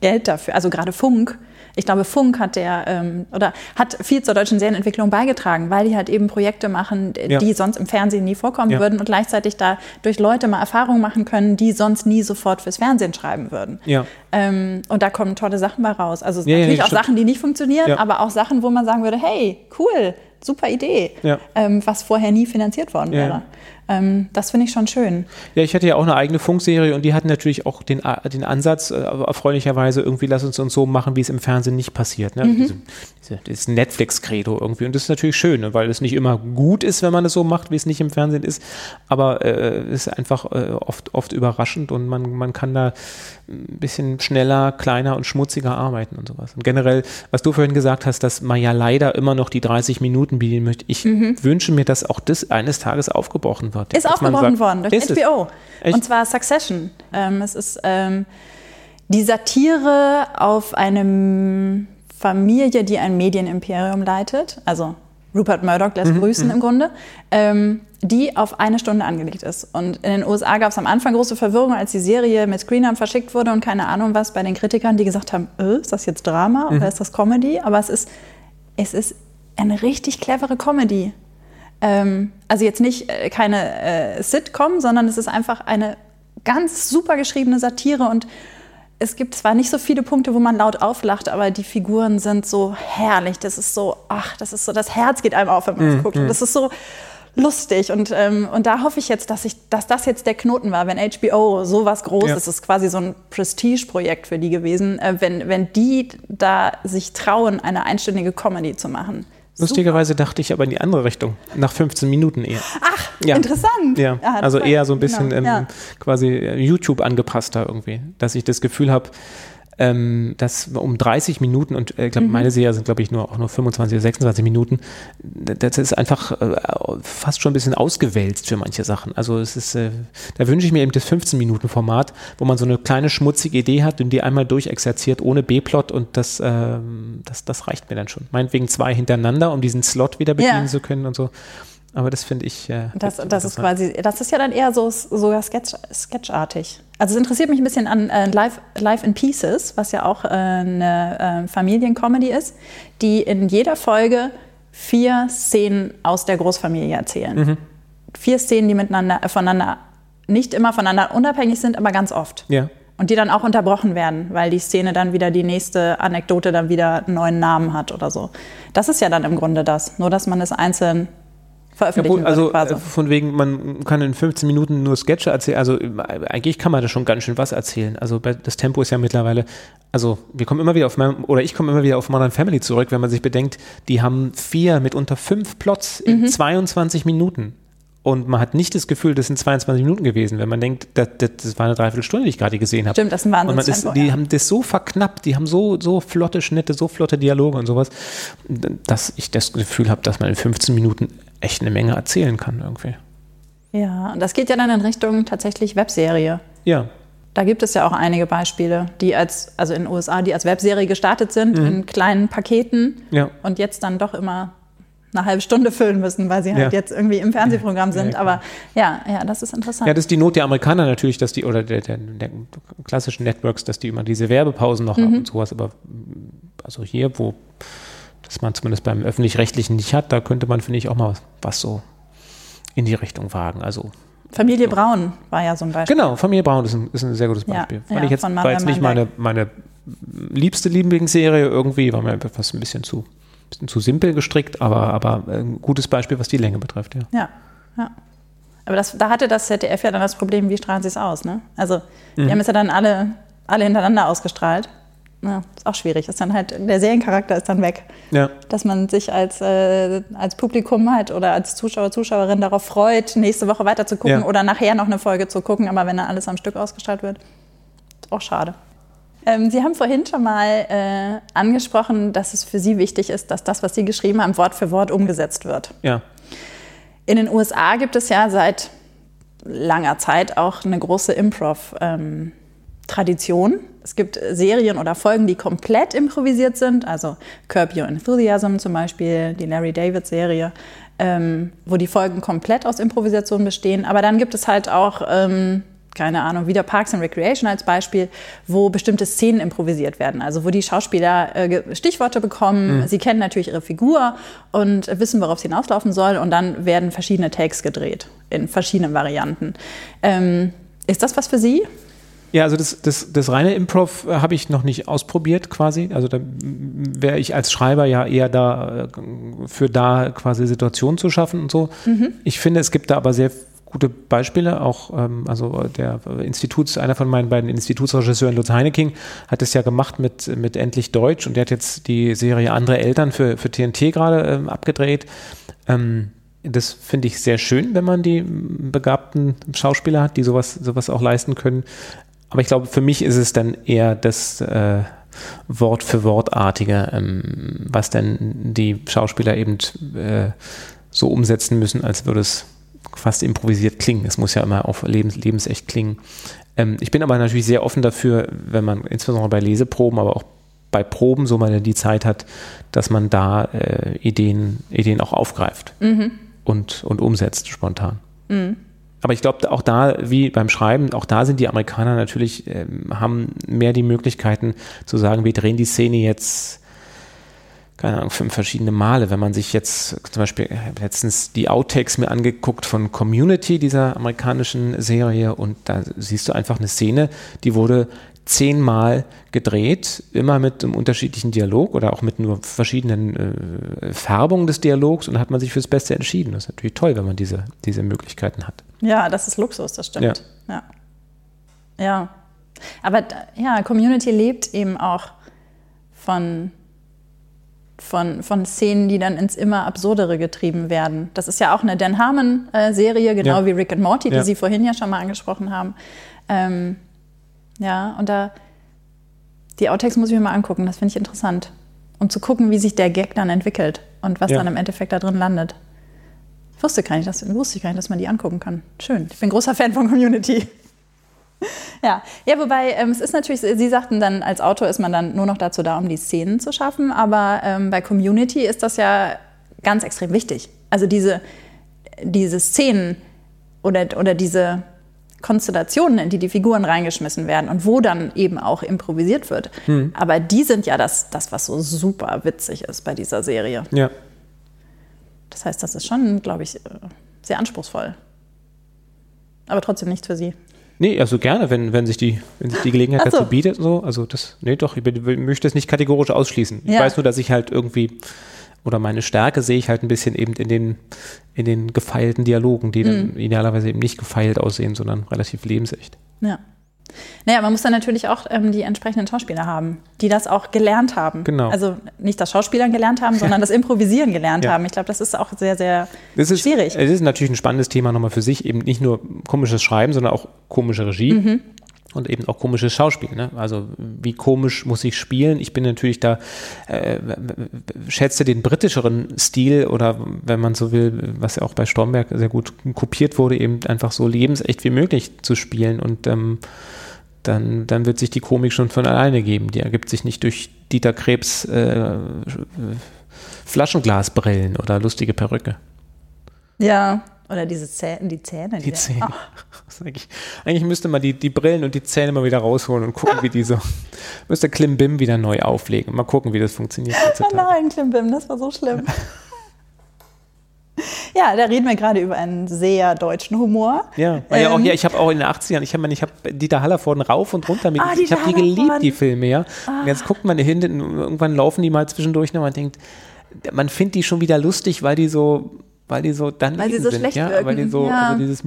Geld dafür, also gerade Funk, ich glaube, Funk hat der ähm, oder hat viel zur deutschen Serienentwicklung beigetragen, weil die halt eben Projekte machen, ja. die sonst im Fernsehen nie vorkommen ja. würden und gleichzeitig da durch Leute mal Erfahrungen machen können, die sonst nie sofort fürs Fernsehen schreiben würden. Ja. Ähm, und da kommen tolle Sachen bei raus. Also natürlich auch Sachen, die nicht funktionieren, aber auch Sachen, wo man sagen würde, hey, cool, super Idee, ähm, was vorher nie finanziert worden wäre. Ähm, das finde ich schon schön. Ja, ich hatte ja auch eine eigene Funkserie und die hatten natürlich auch den, den Ansatz, äh, erfreulicherweise irgendwie, lass uns uns so machen, wie es im Fernsehen nicht passiert. Ne? Mhm. Diese, Netflix-Credo irgendwie. Und das ist natürlich schön, ne? weil es nicht immer gut ist, wenn man es so macht, wie es nicht im Fernsehen ist. Aber äh, es ist einfach äh, oft, oft überraschend und man, man kann da ein bisschen schneller, kleiner und schmutziger arbeiten und sowas. Und generell, was du vorhin gesagt hast, dass man ja leider immer noch die 30 Minuten bieten möchte. Ich mhm. wünsche mir, dass auch das eines Tages aufgebrochen wird wird. Ist aufgebrochen worden durch HBO. Und zwar Succession. Ähm, es ist ähm, die Satire auf eine Familie, die ein Medienimperium leitet. Also Rupert Murdoch lässt mhm. grüßen mhm. im Grunde. Ähm, die auf eine Stunde angelegt ist. Und in den USA gab es am Anfang große Verwirrung, als die Serie mit Screenern verschickt wurde und keine Ahnung was bei den Kritikern, die gesagt haben, äh, ist das jetzt Drama oder mhm. ist das Comedy? Aber es ist, es ist eine richtig clevere Comedy Ähm, also jetzt nicht äh, keine äh, Sitcom, sondern es ist einfach eine ganz super geschriebene Satire und es gibt zwar nicht so viele Punkte, wo man laut auflacht, aber die Figuren sind so herrlich. Das ist so, ach, das ist so, das Herz geht einem auf, wenn man es mm, guckt. Und das ist so lustig. Und, ähm, und da hoffe ich jetzt, dass, ich, dass das jetzt der Knoten war, wenn HBO sowas Großes ja. ist, quasi so ein Prestige-Projekt für die gewesen, äh, wenn, wenn die da sich trauen, eine einstündige Comedy zu machen. Lustigerweise dachte ich aber in die andere Richtung, nach 15 Minuten eher. Ach, ja. interessant. Ja, ja also eher so ein bisschen genau. ähm, ja. quasi YouTube angepasster irgendwie, dass ich das Gefühl habe, ähm, das um 30 Minuten und äh, ich glaube, mhm. meine Serie sind, glaube ich, nur auch nur 25 oder 26 Minuten. Das ist einfach äh, fast schon ein bisschen ausgewälzt für manche Sachen. Also es ist, äh, da wünsche ich mir eben das 15-Minuten-Format, wo man so eine kleine schmutzige Idee hat und die einmal durchexerziert ohne B-Plot und das, äh, das, das reicht mir dann schon. Meinetwegen zwei hintereinander, um diesen Slot wieder bedienen ja. zu können und so. Aber das finde ich. Äh, das, das ist quasi, das ist ja dann eher so sogar sketch, sketchartig. Also es interessiert mich ein bisschen an äh, Life, Life in Pieces, was ja auch äh, eine äh, Familiencomedy ist, die in jeder Folge vier Szenen aus der Großfamilie erzählen. Mhm. Vier Szenen, die miteinander, äh, voneinander, nicht immer voneinander unabhängig sind, aber ganz oft. Ja. Und die dann auch unterbrochen werden, weil die Szene dann wieder die nächste Anekdote dann wieder einen neuen Namen hat oder so. Das ist ja dann im Grunde das. Nur, dass man es einzeln veröffentlichen ja, Also quasi. Äh, von wegen, man kann in 15 Minuten nur Sketche erzählen. Also eigentlich kann man da schon ganz schön was erzählen. Also das Tempo ist ja mittlerweile, also wir kommen immer wieder auf, oder ich komme immer wieder auf Modern Family zurück, wenn man sich bedenkt, die haben vier, mitunter fünf Plots in mhm. 22 Minuten. Und man hat nicht das Gefühl, das sind 22 Minuten gewesen, wenn man denkt, das, das war eine Dreiviertelstunde, die ich gerade gesehen habe. Stimmt, das ist ein Wahnsinn. Und ist, die ja. haben das so verknappt, die haben so, so flotte Schnitte, so flotte Dialoge und sowas, dass ich das Gefühl habe, dass man in 15 Minuten echt eine Menge erzählen kann irgendwie. Ja, und das geht ja dann in Richtung tatsächlich Webserie. Ja. Da gibt es ja auch einige Beispiele, die als, also in den USA, die als Webserie gestartet sind, mhm. in kleinen Paketen ja. und jetzt dann doch immer eine halbe Stunde füllen müssen, weil sie halt ja. jetzt irgendwie im Fernsehprogramm sind. Ja, Aber ja, ja, das ist interessant. Ja, das ist die Not der Amerikaner natürlich, dass die, oder der, der, der klassischen Networks, dass die immer diese Werbepausen noch mhm. haben und sowas. Aber also hier, wo das man zumindest beim öffentlich-rechtlichen nicht hat, da könnte man, finde ich, auch mal was so in die Richtung wagen. Also Familie Braun war ja so ein Beispiel. Genau, Familie Braun ist ein, ist ein sehr gutes Beispiel. Ja, ja, ich jetzt, war jetzt nicht meine, meine liebste Lieblingsserie irgendwie, war mir fast ein bisschen zu, bisschen zu simpel gestrickt, aber, aber ein gutes Beispiel, was die Länge betrifft, ja. Ja, ja. Aber das, da hatte das ZDF ja dann das Problem, wie strahlen sie es aus, ne? Also, die mhm. haben es ja dann alle, alle hintereinander ausgestrahlt ja, ist auch schwierig. Ist dann halt, der Seriencharakter ist dann weg. Ja. Dass man sich als, äh, als Publikum halt oder als Zuschauer, Zuschauerin darauf freut, nächste Woche weiter zu gucken ja. oder nachher noch eine Folge zu gucken, aber wenn dann alles am Stück ausgestrahlt wird, ist auch schade. Ähm, Sie haben vorhin schon mal äh, angesprochen, dass es für Sie wichtig ist, dass das, was Sie geschrieben haben, Wort für Wort umgesetzt wird. Ja. In den USA gibt es ja seit langer Zeit auch eine große Improv. Ähm, Tradition. Es gibt Serien oder Folgen, die komplett improvisiert sind, also Curb Your Enthusiasm zum Beispiel, die Larry David Serie, ähm, wo die Folgen komplett aus Improvisation bestehen. Aber dann gibt es halt auch, ähm, keine Ahnung, wieder Parks and Recreation als Beispiel, wo bestimmte Szenen improvisiert werden. Also wo die Schauspieler äh, Stichworte bekommen, mhm. sie kennen natürlich ihre Figur und wissen, worauf sie hinauslaufen soll und dann werden verschiedene Takes gedreht in verschiedenen Varianten. Ähm, ist das was für Sie? Ja, also das, das, das reine Improv äh, habe ich noch nicht ausprobiert quasi. Also da wäre ich als Schreiber ja eher da äh, für da quasi Situationen zu schaffen und so. Mhm. Ich finde, es gibt da aber sehr gute Beispiele, auch ähm, also der Instituts, einer von meinen beiden Institutsregisseuren, Lutz Heineking, hat es ja gemacht mit, mit Endlich Deutsch und der hat jetzt die Serie Andere Eltern für, für TNT gerade ähm, abgedreht. Ähm, das finde ich sehr schön, wenn man die begabten Schauspieler hat, die sowas, sowas auch leisten können. Aber ich glaube, für mich ist es dann eher das äh, Wort für Wortartige, ähm, was dann die Schauspieler eben äh, so umsetzen müssen, als würde es fast improvisiert klingen. Es muss ja immer auf lebens lebensecht klingen. Ähm, ich bin aber natürlich sehr offen dafür, wenn man insbesondere bei Leseproben, aber auch bei Proben, so man die Zeit hat, dass man da äh, Ideen, Ideen auch aufgreift mhm. und, und umsetzt spontan. Mhm. Aber ich glaube, auch da, wie beim Schreiben, auch da sind die Amerikaner natürlich, ähm, haben mehr die Möglichkeiten zu sagen, wir drehen die Szene jetzt keine Ahnung, fünf verschiedene Male. Wenn man sich jetzt zum Beispiel letztens die Outtakes mir angeguckt von Community, dieser amerikanischen Serie, und da siehst du einfach eine Szene, die wurde zehnmal gedreht, immer mit einem unterschiedlichen Dialog oder auch mit nur verschiedenen äh, Färbungen des Dialogs und hat man sich fürs Beste entschieden. Das ist natürlich toll, wenn man diese, diese Möglichkeiten hat. Ja, das ist Luxus, das stimmt. Ja. Ja. ja. Aber ja, Community lebt eben auch von von, von Szenen, die dann ins immer Absurdere getrieben werden. Das ist ja auch eine Dan Harmon-Serie, genau ja. wie Rick and Morty, die. Sie vorhin ja schon mal angesprochen haben. Ähm, ja, und da die Outtakes muss ich mir mal angucken, das finde ich interessant. Um zu gucken, wie sich der Gag dann entwickelt und was ja. dann im Endeffekt da drin landet. Ich wusste gar nicht, dass, wusste gar nicht, dass man die angucken kann. Schön. Ich bin großer Fan von Community. Ja, ja, wobei ähm, es ist natürlich, Sie sagten dann, als Autor ist man dann nur noch dazu da, um die Szenen zu schaffen, aber ähm, bei Community ist das ja ganz extrem wichtig. Also diese, diese Szenen oder, oder diese Konstellationen, in die die Figuren reingeschmissen werden und wo dann eben auch improvisiert wird. Hm. Aber die sind ja das, das, was so super witzig ist bei dieser Serie. Ja. Das heißt, das ist schon, glaube ich, äh, sehr anspruchsvoll. Aber trotzdem nichts für Sie. Nee, also gerne, wenn, wenn, sich, die, wenn sich die Gelegenheit so. dazu bietet. So. Also das, nee, doch, ich möchte es nicht kategorisch ausschließen. Ja. Ich weiß nur, dass ich halt irgendwie, oder meine Stärke sehe ich halt ein bisschen eben in den, in den gefeilten Dialogen, die dann mhm. idealerweise eben nicht gefeilt aussehen, sondern relativ lebensecht. Ja. Naja, man muss dann natürlich auch ähm, die entsprechenden Schauspieler haben, die das auch gelernt haben. Genau. Also nicht das Schauspielern gelernt haben, sondern das Improvisieren gelernt ja. haben. Ich glaube, das ist auch sehr, sehr ist, schwierig. Es ist natürlich ein spannendes Thema nochmal für sich, eben nicht nur komisches Schreiben, sondern auch komische Regie. Mhm. Und eben auch komisches Schauspiel. Ne? Also wie komisch muss ich spielen? Ich bin natürlich da, äh, schätze den britischeren Stil oder wenn man so will, was ja auch bei Stromberg sehr gut kopiert wurde, eben einfach so lebensecht wie möglich zu spielen. Und ähm, dann, dann wird sich die Komik schon von alleine geben. Die ergibt sich nicht durch Dieter Krebs äh, Flaschenglasbrillen oder lustige Perücke. Ja, oder diese Zähne, die Zähne. Die, die Zähne. Eigentlich, eigentlich, müsste man die, die Brillen und die Zähne mal wieder rausholen und gucken, wie die so. müsste Klimbim wieder neu auflegen. Mal gucken, wie das funktioniert. Oh nein, Klimbim, das war so schlimm. Ja, da reden wir gerade über einen sehr deutschen Humor. Ja, weil ähm, ja auch, ja ich habe auch in den 80ern, ich habe ich hab Dieter Hallervorden rauf und runter mit, ah, ich habe die geliebt, die Filme, ja. Ah. Und jetzt guckt man hinten, irgendwann laufen die mal zwischendurch und man denkt, man findet die schon wieder lustig, weil die so, weil die so dann weil sie so sind, schlecht ja, wirken. weil die so, ja. also dieses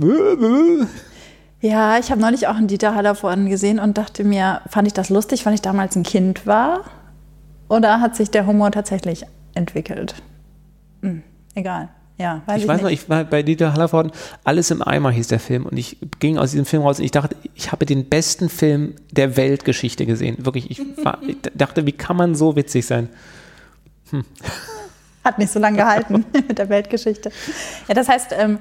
ja, ich habe neulich auch einen Dieter Hallervorden gesehen und dachte mir, fand ich das lustig, weil ich damals ein Kind war? Oder hat sich der Humor tatsächlich entwickelt? Hm, egal. Ja, weiß ich, ich weiß nicht. noch, ich war bei Dieter Hallervorden, Alles im Eimer hieß der Film und ich ging aus diesem Film raus und ich dachte, ich habe den besten Film der Weltgeschichte gesehen. Wirklich, ich, war, ich dachte, wie kann man so witzig sein? Hm. Hat nicht so lange gehalten mit der Weltgeschichte. Ja, das heißt, ähm,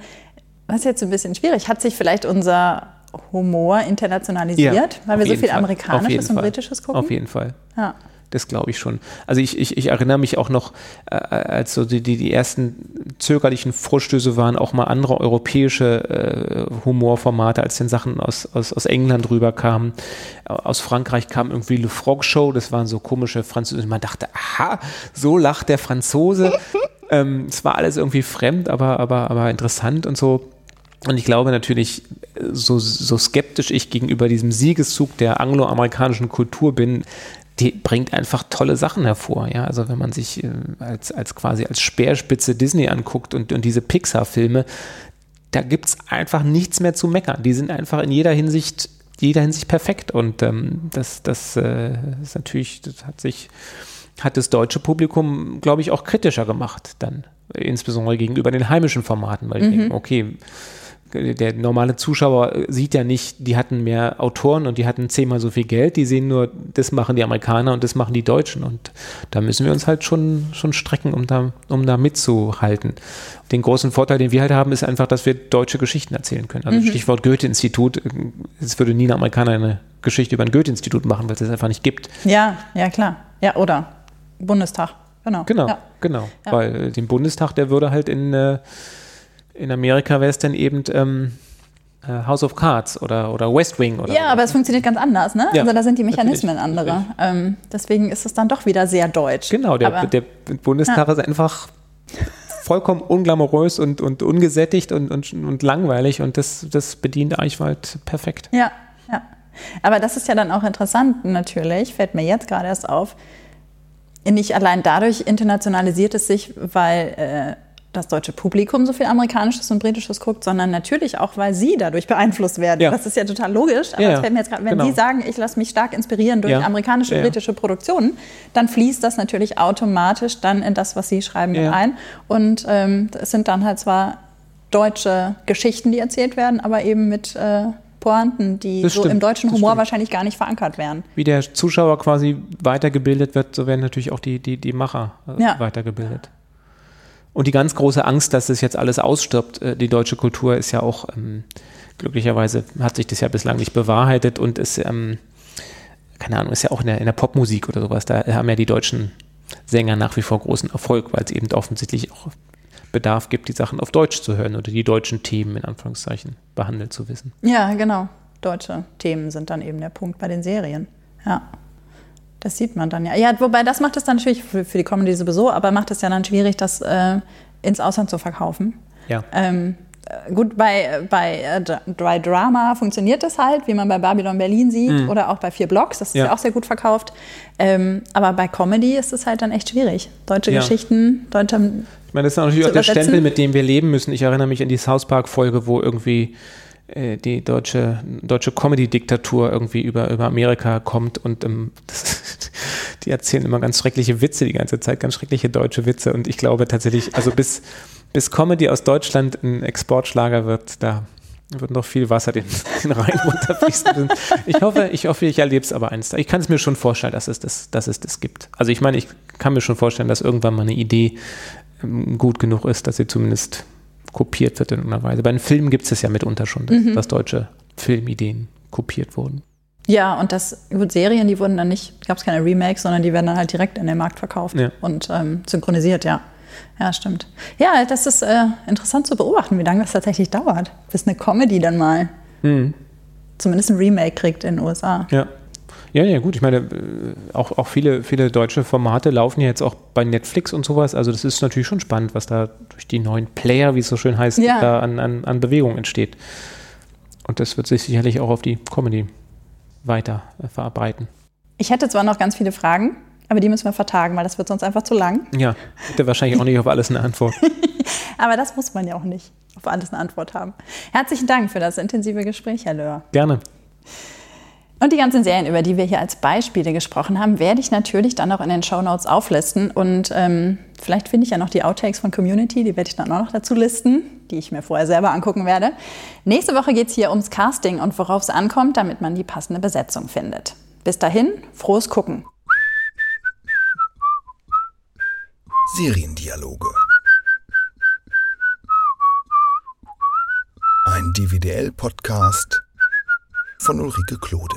was ist jetzt ein bisschen schwierig, hat sich vielleicht unser Humor internationalisiert, ja, weil wir so viel Fall. Amerikanisches und Britisches gucken? Auf jeden Fall. Ja. Das glaube ich schon. Also ich, ich, ich erinnere mich auch noch, äh, als so die, die, die ersten zögerlichen Vorstöße waren, auch mal andere europäische äh, Humorformate, als den Sachen aus, aus, aus England rüberkamen. Aus Frankreich kam irgendwie Le Frog Show, das waren so komische Französische. Man dachte, aha, so lacht der Franzose. ähm, es war alles irgendwie fremd, aber, aber, aber interessant und so. Und ich glaube natürlich, so, so skeptisch ich gegenüber diesem Siegeszug der angloamerikanischen Kultur bin, die bringt einfach tolle Sachen hervor. Ja, also wenn man sich äh, als, als quasi als Speerspitze Disney anguckt und, und diese Pixar-Filme, da gibt es einfach nichts mehr zu meckern. Die sind einfach in jeder Hinsicht, jeder Hinsicht perfekt. Und ähm, das, das äh, ist natürlich, das hat sich, hat das deutsche Publikum, glaube ich, auch kritischer gemacht dann. Insbesondere gegenüber den heimischen Formaten, weil mhm. ich denke, okay, der normale Zuschauer sieht ja nicht, die hatten mehr Autoren und die hatten zehnmal so viel Geld, die sehen nur, das machen die Amerikaner und das machen die Deutschen und da müssen wir uns halt schon, schon strecken, um da, um da mitzuhalten. Den großen Vorteil, den wir halt haben, ist einfach, dass wir deutsche Geschichten erzählen können. Also mhm. Stichwort Goethe-Institut, es würde nie ein Amerikaner eine Geschichte über ein Goethe-Institut machen, weil es es einfach nicht gibt. Ja, ja klar. Ja, oder Bundestag, genau. Genau, ja. genau. Ja. Weil den Bundestag, der würde halt in äh, in Amerika wäre es dann eben, ähm, äh, House of Cards oder, oder West Wing oder Ja, aber es funktioniert ganz anders, ne? Ja, also da sind die Mechanismen natürlich, andere. Ähm, deswegen ist es dann doch wieder sehr deutsch. Genau, der, aber, der Bundestag ist einfach vollkommen unglamourös und, und ungesättigt und, und, und langweilig und das, das bedient Eichwald perfekt. Ja, ja. Aber das ist ja dann auch interessant natürlich, fällt mir jetzt gerade erst auf. Nicht allein dadurch internationalisiert es sich, weil äh, das deutsche Publikum so viel Amerikanisches und Britisches guckt, sondern natürlich auch, weil sie dadurch beeinflusst werden. Ja. Das ist ja total logisch. Aber Ja, jetzt gerade, wenn genau. die sagen, ich lasse mich stark inspirieren durch Ja. amerikanische, Ja. britische Produktionen, dann fließt das natürlich automatisch dann in das, was sie schreiben, mit ein. Und ähm, es sind dann halt zwar deutsche Geschichten, die erzählt werden, aber eben mit äh, Pointen, die Das so stimmt, im deutschen Humor stimmt. wahrscheinlich gar nicht verankert werden. Wie der Zuschauer quasi weitergebildet wird, so werden natürlich auch die, die, die Macher äh, weitergebildet. Und die ganz große Angst, dass das jetzt alles ausstirbt, äh, die deutsche Kultur ist ja auch, ähm, glücklicherweise hat sich das ja bislang nicht bewahrheitet und ist, ähm, keine Ahnung, ist ja auch in der, in der Popmusik oder sowas, da haben ja die deutschen Sänger nach wie vor großen Erfolg, weil es eben offensichtlich auch Bedarf gibt, die Sachen auf Deutsch zu hören oder die deutschen Themen in Anführungszeichen behandelt zu wissen. Ja, genau. Deutsche Themen sind dann eben der Punkt bei den Serien. Ja. Das sieht man dann ja. Ja, wobei das macht es dann natürlich für, für die Comedy sowieso, aber macht es ja dann schwierig, das äh, ins Ausland zu verkaufen. Ja. Ähm, äh, gut, bei, bei äh, Dry Drama funktioniert das halt, wie man bei Babylon Berlin sieht oder auch bei Vier Blocks, das ist ja, Ja. auch sehr gut verkauft. Ähm, aber bei Comedy ist es halt dann echt schwierig. Deutsche Ja. Geschichten, deutsche Ich meine, das ist natürlich auch der. Stempel, mit dem wir leben müssen. Ich erinnere mich an die South Park-Folge, wo irgendwie die deutsche, deutsche Comedy-Diktatur irgendwie über, über Amerika kommt und ähm, das, die erzählen immer ganz schreckliche Witze die ganze Zeit, ganz schreckliche deutsche Witze. Und ich glaube tatsächlich, also bis, bis Comedy aus Deutschland ein Exportschlager wird, da wird noch viel Wasser den, den Rhein runterfließen. Ich hoffe, ich hoffe, ich erlebe es aber eins. Ich kann es mir schon vorstellen, dass es das, dass es das gibt. Also ich meine, ich kann mir schon vorstellen, dass irgendwann mal eine Idee ähm, gut genug ist, dass sie zumindest kopiert wird in irgendeiner Weise. Bei den Filmen gibt es es ja mitunter schon, dass, dass deutsche Filmideen kopiert wurden. Ja, und das, gut, Serien, die wurden dann nicht, gab es keine Remakes, sondern die werden dann halt direkt in den Markt verkauft Ja. und ähm, synchronisiert, ja. Ja, stimmt. Ja, das ist äh, interessant zu beobachten, wie lange das tatsächlich dauert, bis eine Comedy dann mal zumindest ein Remake kriegt in den USA. Ja. Ja, ja, gut. Ich meine, äh, auch, auch viele, viele deutsche Formate laufen ja jetzt auch bei Netflix und sowas. Also das ist natürlich schon spannend, was da durch die neuen Player, wie es so schön heißt, Ja. da an, an, an Bewegung entsteht. Und das wird sich sicherlich auch auf die Comedy weiter äh, verarbeiten. Ich hätte zwar noch ganz viele Fragen, aber die müssen wir vertagen, weil das wird sonst einfach zu lang. Ja, hätte wahrscheinlich auch nicht auf alles eine Antwort. Aber das muss man ja auch nicht auf alles eine Antwort haben. Herzlichen Dank für das intensive Gespräch, Herr Löhr. Gerne. Und die ganzen Serien, über die wir hier als Beispiele gesprochen haben, werde ich natürlich dann auch in den Shownotes auflisten. Und ähm, vielleicht finde ich ja noch die Outtakes von Community, die werde ich dann auch noch dazu listen, die ich mir vorher selber angucken werde. Nächste Woche geht es hier ums Casting und worauf es ankommt, damit man die passende Besetzung findet. Bis dahin, frohes Gucken. Seriendialoge. Ein DVDL-Podcast von Ulrike Klode.